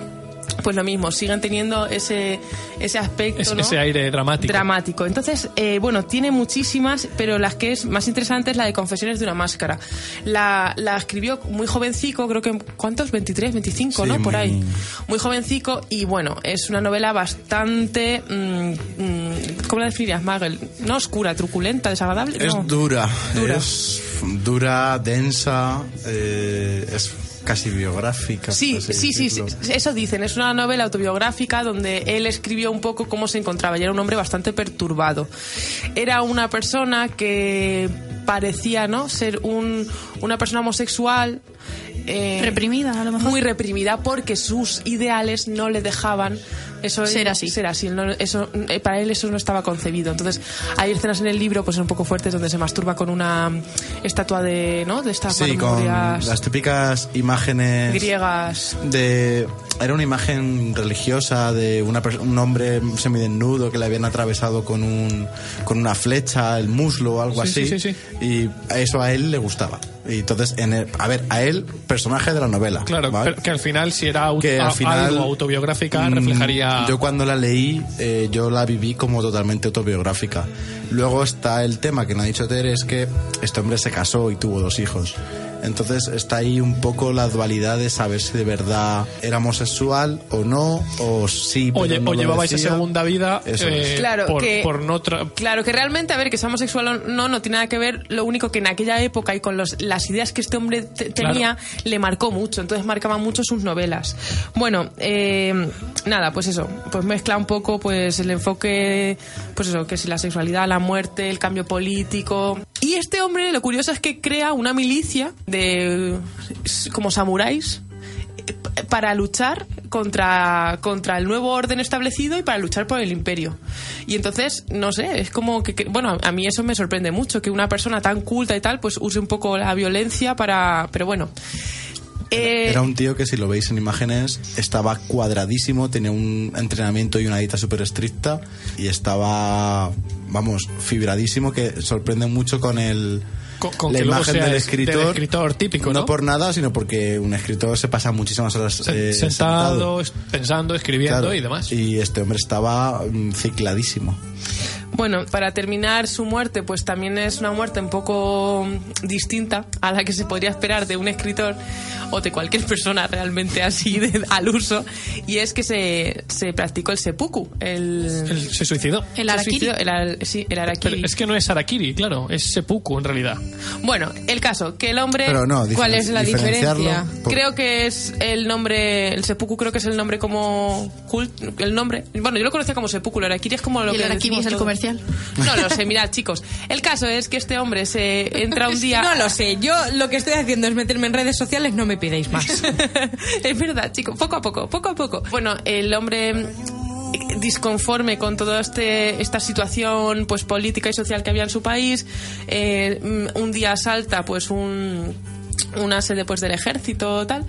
pues lo mismo, siguen teniendo ese, ese aspecto. Es- ¿no? ese aire dramático. Dramático. Entonces, eh, bueno, tiene muchísimas, pero las que es más interesante es la de Confesiones de una máscara. La, la escribió muy jovencico, creo que, ¿cuántos? 23, 25, Sí, ¿no? Por muy- ahí. Muy jovencico y bueno, es una novela bastante... mm, mm, ¿Cómo la definirías, Magel? No oscura, truculenta, desagradable. Es no. dura, Dura. es dura, densa, eh, es casi biográfica. Sí, sí, sí, sí, eso dicen. Es una novela autobiográfica donde él escribió un poco cómo se encontraba y era un hombre bastante perturbado. Era una persona que parecía, ¿no? Ser un, una persona homosexual. eh, Reprimida, a lo mejor. Muy reprimida porque sus ideales no le dejaban Eso Ser así. Ser así. no- eso, eh, para él eso no estaba concebido. Entonces, hay escenas en el libro pues un poco fuertes donde se masturba con una estatua de, ¿no? De estas Sí, con las típicas imágenes griegas. de era una imagen religiosa de una un hombre semidesnudo que le habían atravesado con un con una flecha el muslo o algo Sí, así sí, sí, y eso a él le gustaba y entonces en el- a ver a él personaje de la novela Claro, ¿vale? pero que al final, si era au- que al final algo autobiográfica, mm, reflejaría. yo cuando la leí eh, yo la viví como totalmente autobiográfica luego está el tema que no ha dicho Tere es que este hombre se casó y tuvo dos hijos entonces está ahí un poco la dualidad de saber si de verdad era homosexual o no o sí pero Oye, no o lo llevaba esa decía. segunda vida Eso eh. Claro, por, que- por no Claro, que realmente, a ver, que sea homosexual o no, no tiene nada que ver. Lo único que en aquella época y con los, las ideas que este hombre te- Claro. tenía, le marcó mucho. Entonces marcaba mucho sus novelas. Bueno, eh, nada, pues eso. Pues mezcla un poco pues el enfoque, pues eso, que si la sexualidad, la muerte, el cambio político. Y este hombre, lo curioso es que crea una milicia de como samuráis para luchar contra, contra el nuevo orden establecido y para luchar por el imperio. Y entonces, no sé, es como que, que- bueno, a mí eso me sorprende mucho, que una persona tan culta y tal, pues use un poco la violencia para... Pero bueno. Eh, Era un tío que si lo veis en imágenes estaba cuadradísimo, tenía un entrenamiento y una dieta súper estricta y estaba, vamos, fibradísimo que sorprende mucho con el... Con- con la que imagen del del escritor, escritor típico, ¿no? por nada, sino porque un escritor se pasa muchísimas horas se- eh, sentado, pensando, escribiendo Claro, y demás. Y este hombre estaba mm, cicladísimo. Bueno, para terminar, su muerte, pues también es una muerte un poco mm, distinta a la que se podría esperar de un escritor o de cualquier [laughs] persona realmente así de- al uso, y es que se, se practicó el seppuku, el, Él se suicidó. El harakiri. suicidó, el, sí, el harakiri. Pero es que no es Arakiri, claro, es seppuku en realidad. Bueno, el caso, que el hombre... Pero no, ¿Cuál es la diferencia? por- Creo que es el nombre, el seppuku creo que es el nombre como cult, el nombre, bueno, yo lo conocía como seppuku, el harakiri es como lo Y el que harakiri es el todo. No lo sé, mirad chicos, el caso es que este hombre se entra un [laughs] día... No lo sé, yo lo que estoy haciendo es meterme en redes sociales, no me pidáis más. [laughs] es verdad, chicos, poco a poco, poco a poco. Bueno, el hombre mm, disconforme con toda este, esta situación pues política y social que había en su país, eh, mm, un día salta pues un una sede pues del ejército tal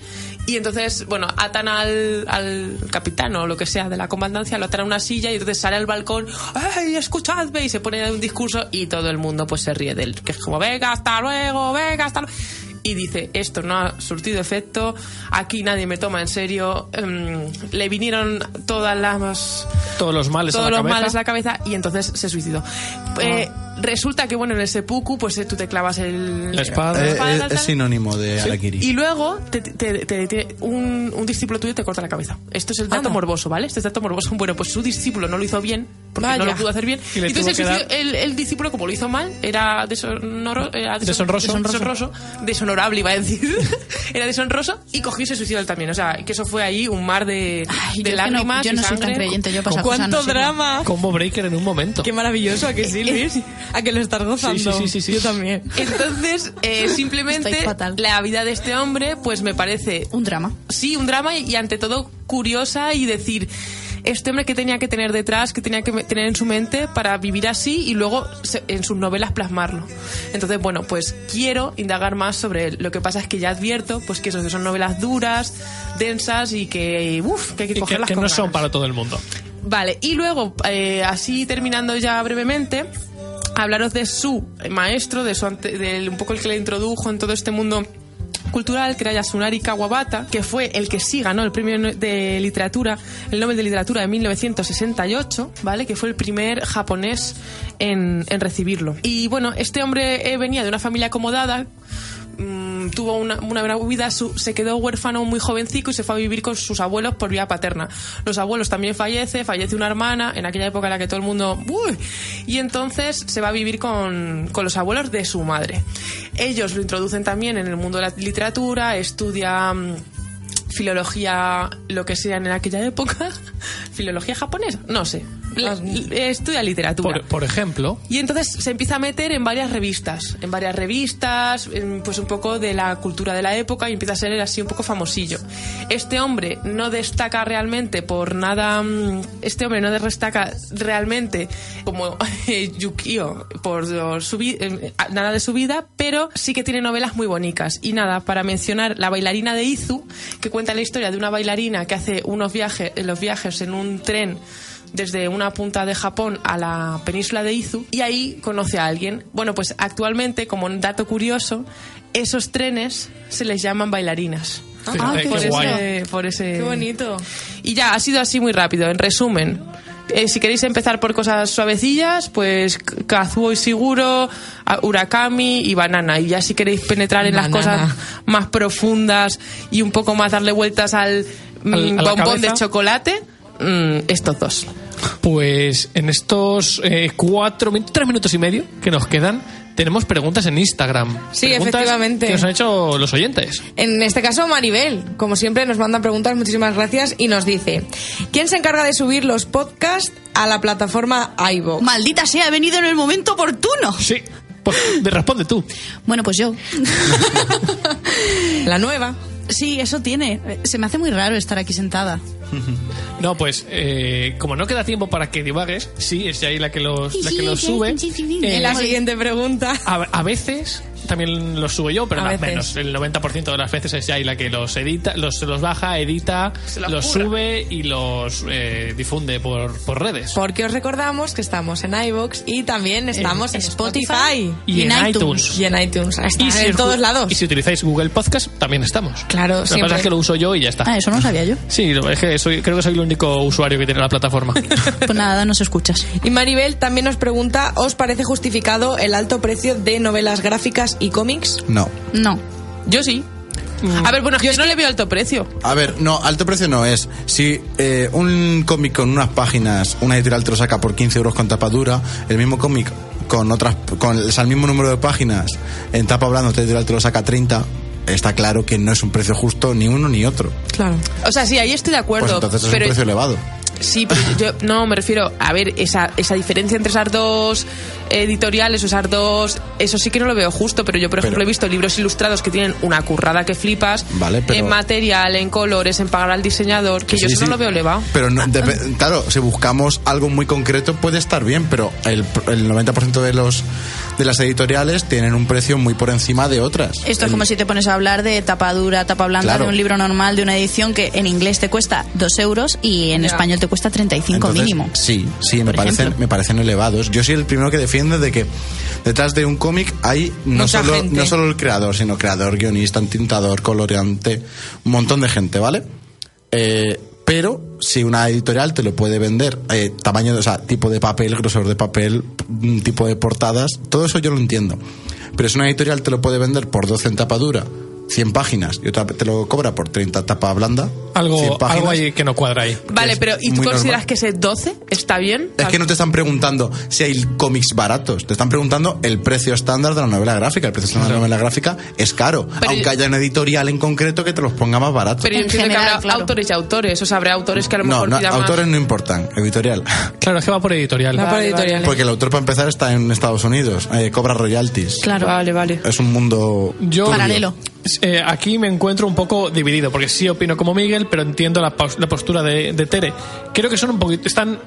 y entonces bueno atan al, al capitán o lo que sea de la comandancia lo atan a una silla y entonces sale al balcón ¡ay escuchadme! y se pone a un discurso y todo el mundo pues se ríe de él que es como venga hasta luego venga hasta luego y dice esto no ha surtido efecto aquí nadie me toma en serio em, le vinieron todas las Todos los males a todos la los cabeza. males a la cabeza y entonces se suicidó Eh, resulta que bueno en el seppuku pues eh, tú te clavas el La espada. Eh, espada, es, tal, es tal. sinónimo de Arakiri. Y luego te, te- te- te- un, un discípulo tuyo te corta la cabeza. Esto es el dato Anda. morboso, ¿vale? Este es dato morboso. Bueno, pues su discípulo no lo hizo bien, porque Vaya. no lo pudo hacer bien. Y entonces el, suicidio- el- el discípulo, como lo hizo mal, era deshonoro- era Deshonroso. deshonroso, deshonorable iba a decir. [laughs] era deshonroso y cogió y se suicidó él también. O sea, que eso fue ahí un mar de, Ay, de yo no- lágrimas yo no soy tan creyente, yo ¡Cuánto no sirvo. drama! Combo breaker en un momento. Qué maravilloso, ¿a que sí, [laughs] Luis? ¿A que lo estás gozando? Sí, sí, sí, sí, sí. Yo también. Entonces, eh, simplemente la vida de este hombre, pues me parece Un drama. sí, un drama y, y ante todo curiosa y decir, este hombre que tenía que tener detrás, que tenía que tener en su mente para vivir así y luego en sus novelas plasmarlo. Entonces, bueno, pues quiero indagar más sobre él. Lo que pasa es que ya advierto, pues que eso, que son novelas duras, densas y que, uf, que hay que Y que, cogerlas que con no son para todo el mundo. Vale, y luego, eh, así terminando ya brevemente, hablaros de su maestro, de su ante- un poco el que le introdujo en todo este mundo cultural, que era Yasunari Kawabata, que fue el que sí ganó el premio de literatura, el Nobel de Literatura de 1968, ¿vale? Que fue el primer japonés en, en recibirlo. Y bueno, este hombre eh, venía de una familia acomodada, mm, tuvo una, vida, su- se quedó huérfano muy jovencico y se fue a vivir con sus abuelos por vía paterna. Los abuelos también fallece, fallece una hermana, en aquella época en la que todo el mundo... ¡Uy! Y entonces se va a vivir con, con los abuelos de su madre. Ellos lo introducen también en el mundo de la literatura, estudia... filología, lo que sea en aquella época, [laughs] filología japonesa, no sé, estudia literatura. Por, por ejemplo, Y entonces se empieza a meter en varias revistas, en varias revistas, en, pues un poco de la cultura de la época y empieza a ser así un poco famosillo. Este hombre no destaca realmente por nada, mm, este hombre no destaca realmente como [laughs] eh, Yukio por su vi- eh, nada de su vida, pero sí que tiene novelas muy bonitas. Y nada, para mencionar La bailarina de Izu, que cuenta la historia de una bailarina que hace unos viajes, los viajes en un tren desde una punta de Japón a la península de Izu y ahí conoce a alguien. Bueno, pues actualmente, como un dato curioso, esos trenes se les llaman bailarinas. Ah, qué por, ese, por ese- Qué bonito. Y ya, ha sido así muy rápido. En resumen, eh, si queréis empezar por cosas suavecillas, pues Kazuo y Siguro, Urakami y Banana. Y ya si queréis penetrar en las cosas más profundas y un poco más darle vueltas al, mm, Al- la bombón de chocolate, mm, estos dos. Pues en estos eh, cuatro minutos, tres minutos y medio que nos quedan, tenemos preguntas en Instagram. Sí, Preguntas efectivamente. Que nos han hecho los oyentes. En este caso, Maribel, como siempre, nos manda preguntas, muchísimas gracias, y nos dice, ¿quién se encarga de subir los podcasts a la plataforma iVoox? Maldita sea, he venido en el momento oportuno. Sí, pues de- responde tú. Bueno, pues yo. [laughs] La nueva. Sí, eso tiene. Se me hace muy raro estar aquí sentada. [laughs] No, pues eh, como no queda tiempo para que divagues, sí, es ahí la que los, la que los sube. En Eh, la siguiente pregunta. a, a veces también los subo yo, pero A más menos. El 90% de las veces es Yaila la que los edita, los, los baja, edita, los sube y los eh, difunde por, por redes. Porque os recordamos que estamos en iVoox y también estamos en, en Spotify. Spotify. y, y en iTunes. iTunes. Y en iTunes. Está Y si en os- todos lados. Y si utilizáis Google Podcast, también estamos. Claro, Lo que pasa es que lo uso yo y ya está. Ah, eso no sabía yo. Sí, es que soy, creo que soy el único usuario que tiene la plataforma. [laughs] Pues nada, nos escuchas. Y Maribel también nos pregunta, ¿os parece justificado el alto precio de novelas gráficas y cómics? No. No. Yo sí. Mm. A ver, bueno, yo no le veo alto precio. A ver, no, alto precio no es. Si eh, un cómic con unas páginas, una editorial te lo saca por 15 euros con tapa dura, el mismo cómic con otras, con o sea, el mismo número de páginas en tapa blanda, otra editorial te lo saca 30, está claro que no es un precio justo ni uno ni otro. Claro. O sea, sí, ahí estoy de Pues acuerdo. entonces es pero un precio elevado. Sí, pero yo no me refiero a ver esa, esa diferencia entre esas dos editoriales esas dos. Eso sí que no lo veo justo, pero yo, por ejemplo, Pero- he visto libros ilustrados que tienen una currada que flipas Vale, pero- en material, en colores, en pagar al diseñador, que, yo sí, eso sí. no lo veo elevado. Pero no- depe- claro, si buscamos algo muy concreto puede estar bien, pero el, el 90% de los de las editoriales tienen un precio muy por encima de otras. Esto El- es como si te pones a hablar de tapa dura, tapa blanda Claro. de un libro normal, de una edición que en inglés te cuesta 2 euros y en español te cuesta 35 Entonces, mínimo. Sí, sí, me parecen, ejemplo. me parecen elevados. Yo soy el primero que defiende de que detrás de un cómic hay no Mucha solo, gente. no solo el creador, sino creador, guionista, tintador, coloreante, un montón de gente, ¿vale? Eh, pero si una editorial te lo puede vender, eh, tamaño, o sea, tipo de papel, grosor de papel, mm, tipo de portadas, todo eso yo lo entiendo. Pero si una editorial te lo puede vender por 12 en tapa dura, 100 páginas, y otra te lo cobra por 30 tapa blanda, 100 algo, páginas, algo ahí que no cuadra ahí. Vale, pero ¿y tú consideras normal. que ese 12 está bien? Es que no te están preguntando si hay cómics baratos, te están preguntando el precio estándar de la novela gráfica. El precio estándar de la novela gráfica es caro, Pero- aunque haya una editorial en concreto que te los ponga más baratos. Pero yo En entiendo que general, habrá claro. autores y autores, o sea, habrá autores que a lo no, mejor no, pidan más. autores no importan, editorial. [laughs] Claro, es que va por editorial. Va por Vale, editoriales. Porque el autor, para empezar, está en Estados Unidos, eh, cobra royalties. Claro. Vale, vale. Es un mundo. Yo. Paralelo. Eh, aquí me encuentro un poco dividido, porque sí opino como Miguel, pero entiendo la, la postura de, de Tere. Creo que son un poquito, están,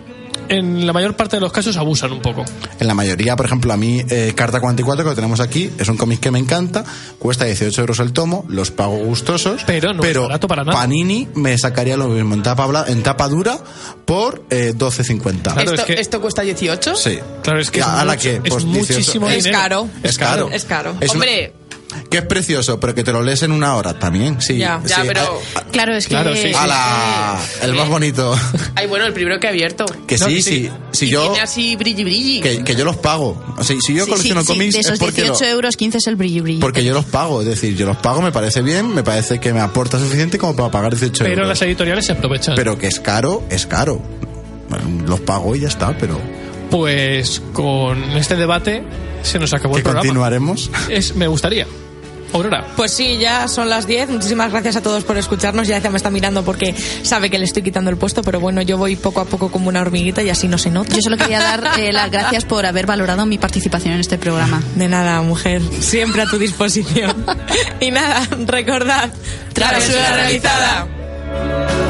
en la mayor parte de los casos abusan un poco. En la mayoría, por ejemplo, a mí, eh, Carta 44, que lo tenemos aquí, es un cómic que me encanta, cuesta 18 euros el tomo, los pago gustosos, Pero no es barato para nada. Panini me sacaría lo mismo en tapa, en tapa dura por eh, 12.50. Claro, ¿Esto, es que- ¿Esto cuesta 18? Sí. Claro, es que Y es, a la mucho- que, es pues, 18. muchísimo Es caro. Es caro. Es caro. Es una- Hombre, que es precioso, pero que te lo lees en una hora también. Sí, Ya, ya, sí, pero- a- Claro, es que. Claro, sí, sí. a la- el más bonito. [laughs] ay, bueno, el primero que he abierto. Que No, sí, que sí. sí. Si y yo. tiene así brilli brilli. Que, que yo los pago. O sea, si yo Sí, colecciono sí, sí, cómics de esos es porque, 18 lo- euros, 15 es el brilli brilli. porque yo los pago. Es decir, yo los pago, me parece bien, me parece que me aporta suficiente como para pagar 18 Pero euros. las editoriales se aprovechan. Pero que es caro, es caro. Bueno, los pago y ya está, pero. Pues con este debate se nos acabó el programa. continuaremos. Es, me gustaría. Aurora. Pues sí, ya son las 10. Muchísimas gracias a todos por escucharnos. Ya me está mirando porque sabe que le estoy quitando el puesto, pero bueno, yo voy poco a poco como una hormiguita y así no se nota. Yo solo quería dar eh, las gracias por haber valorado mi participación en este programa. De nada, mujer. Siempre a tu disposición. [laughs] y nada, recordad. Travesura realizada.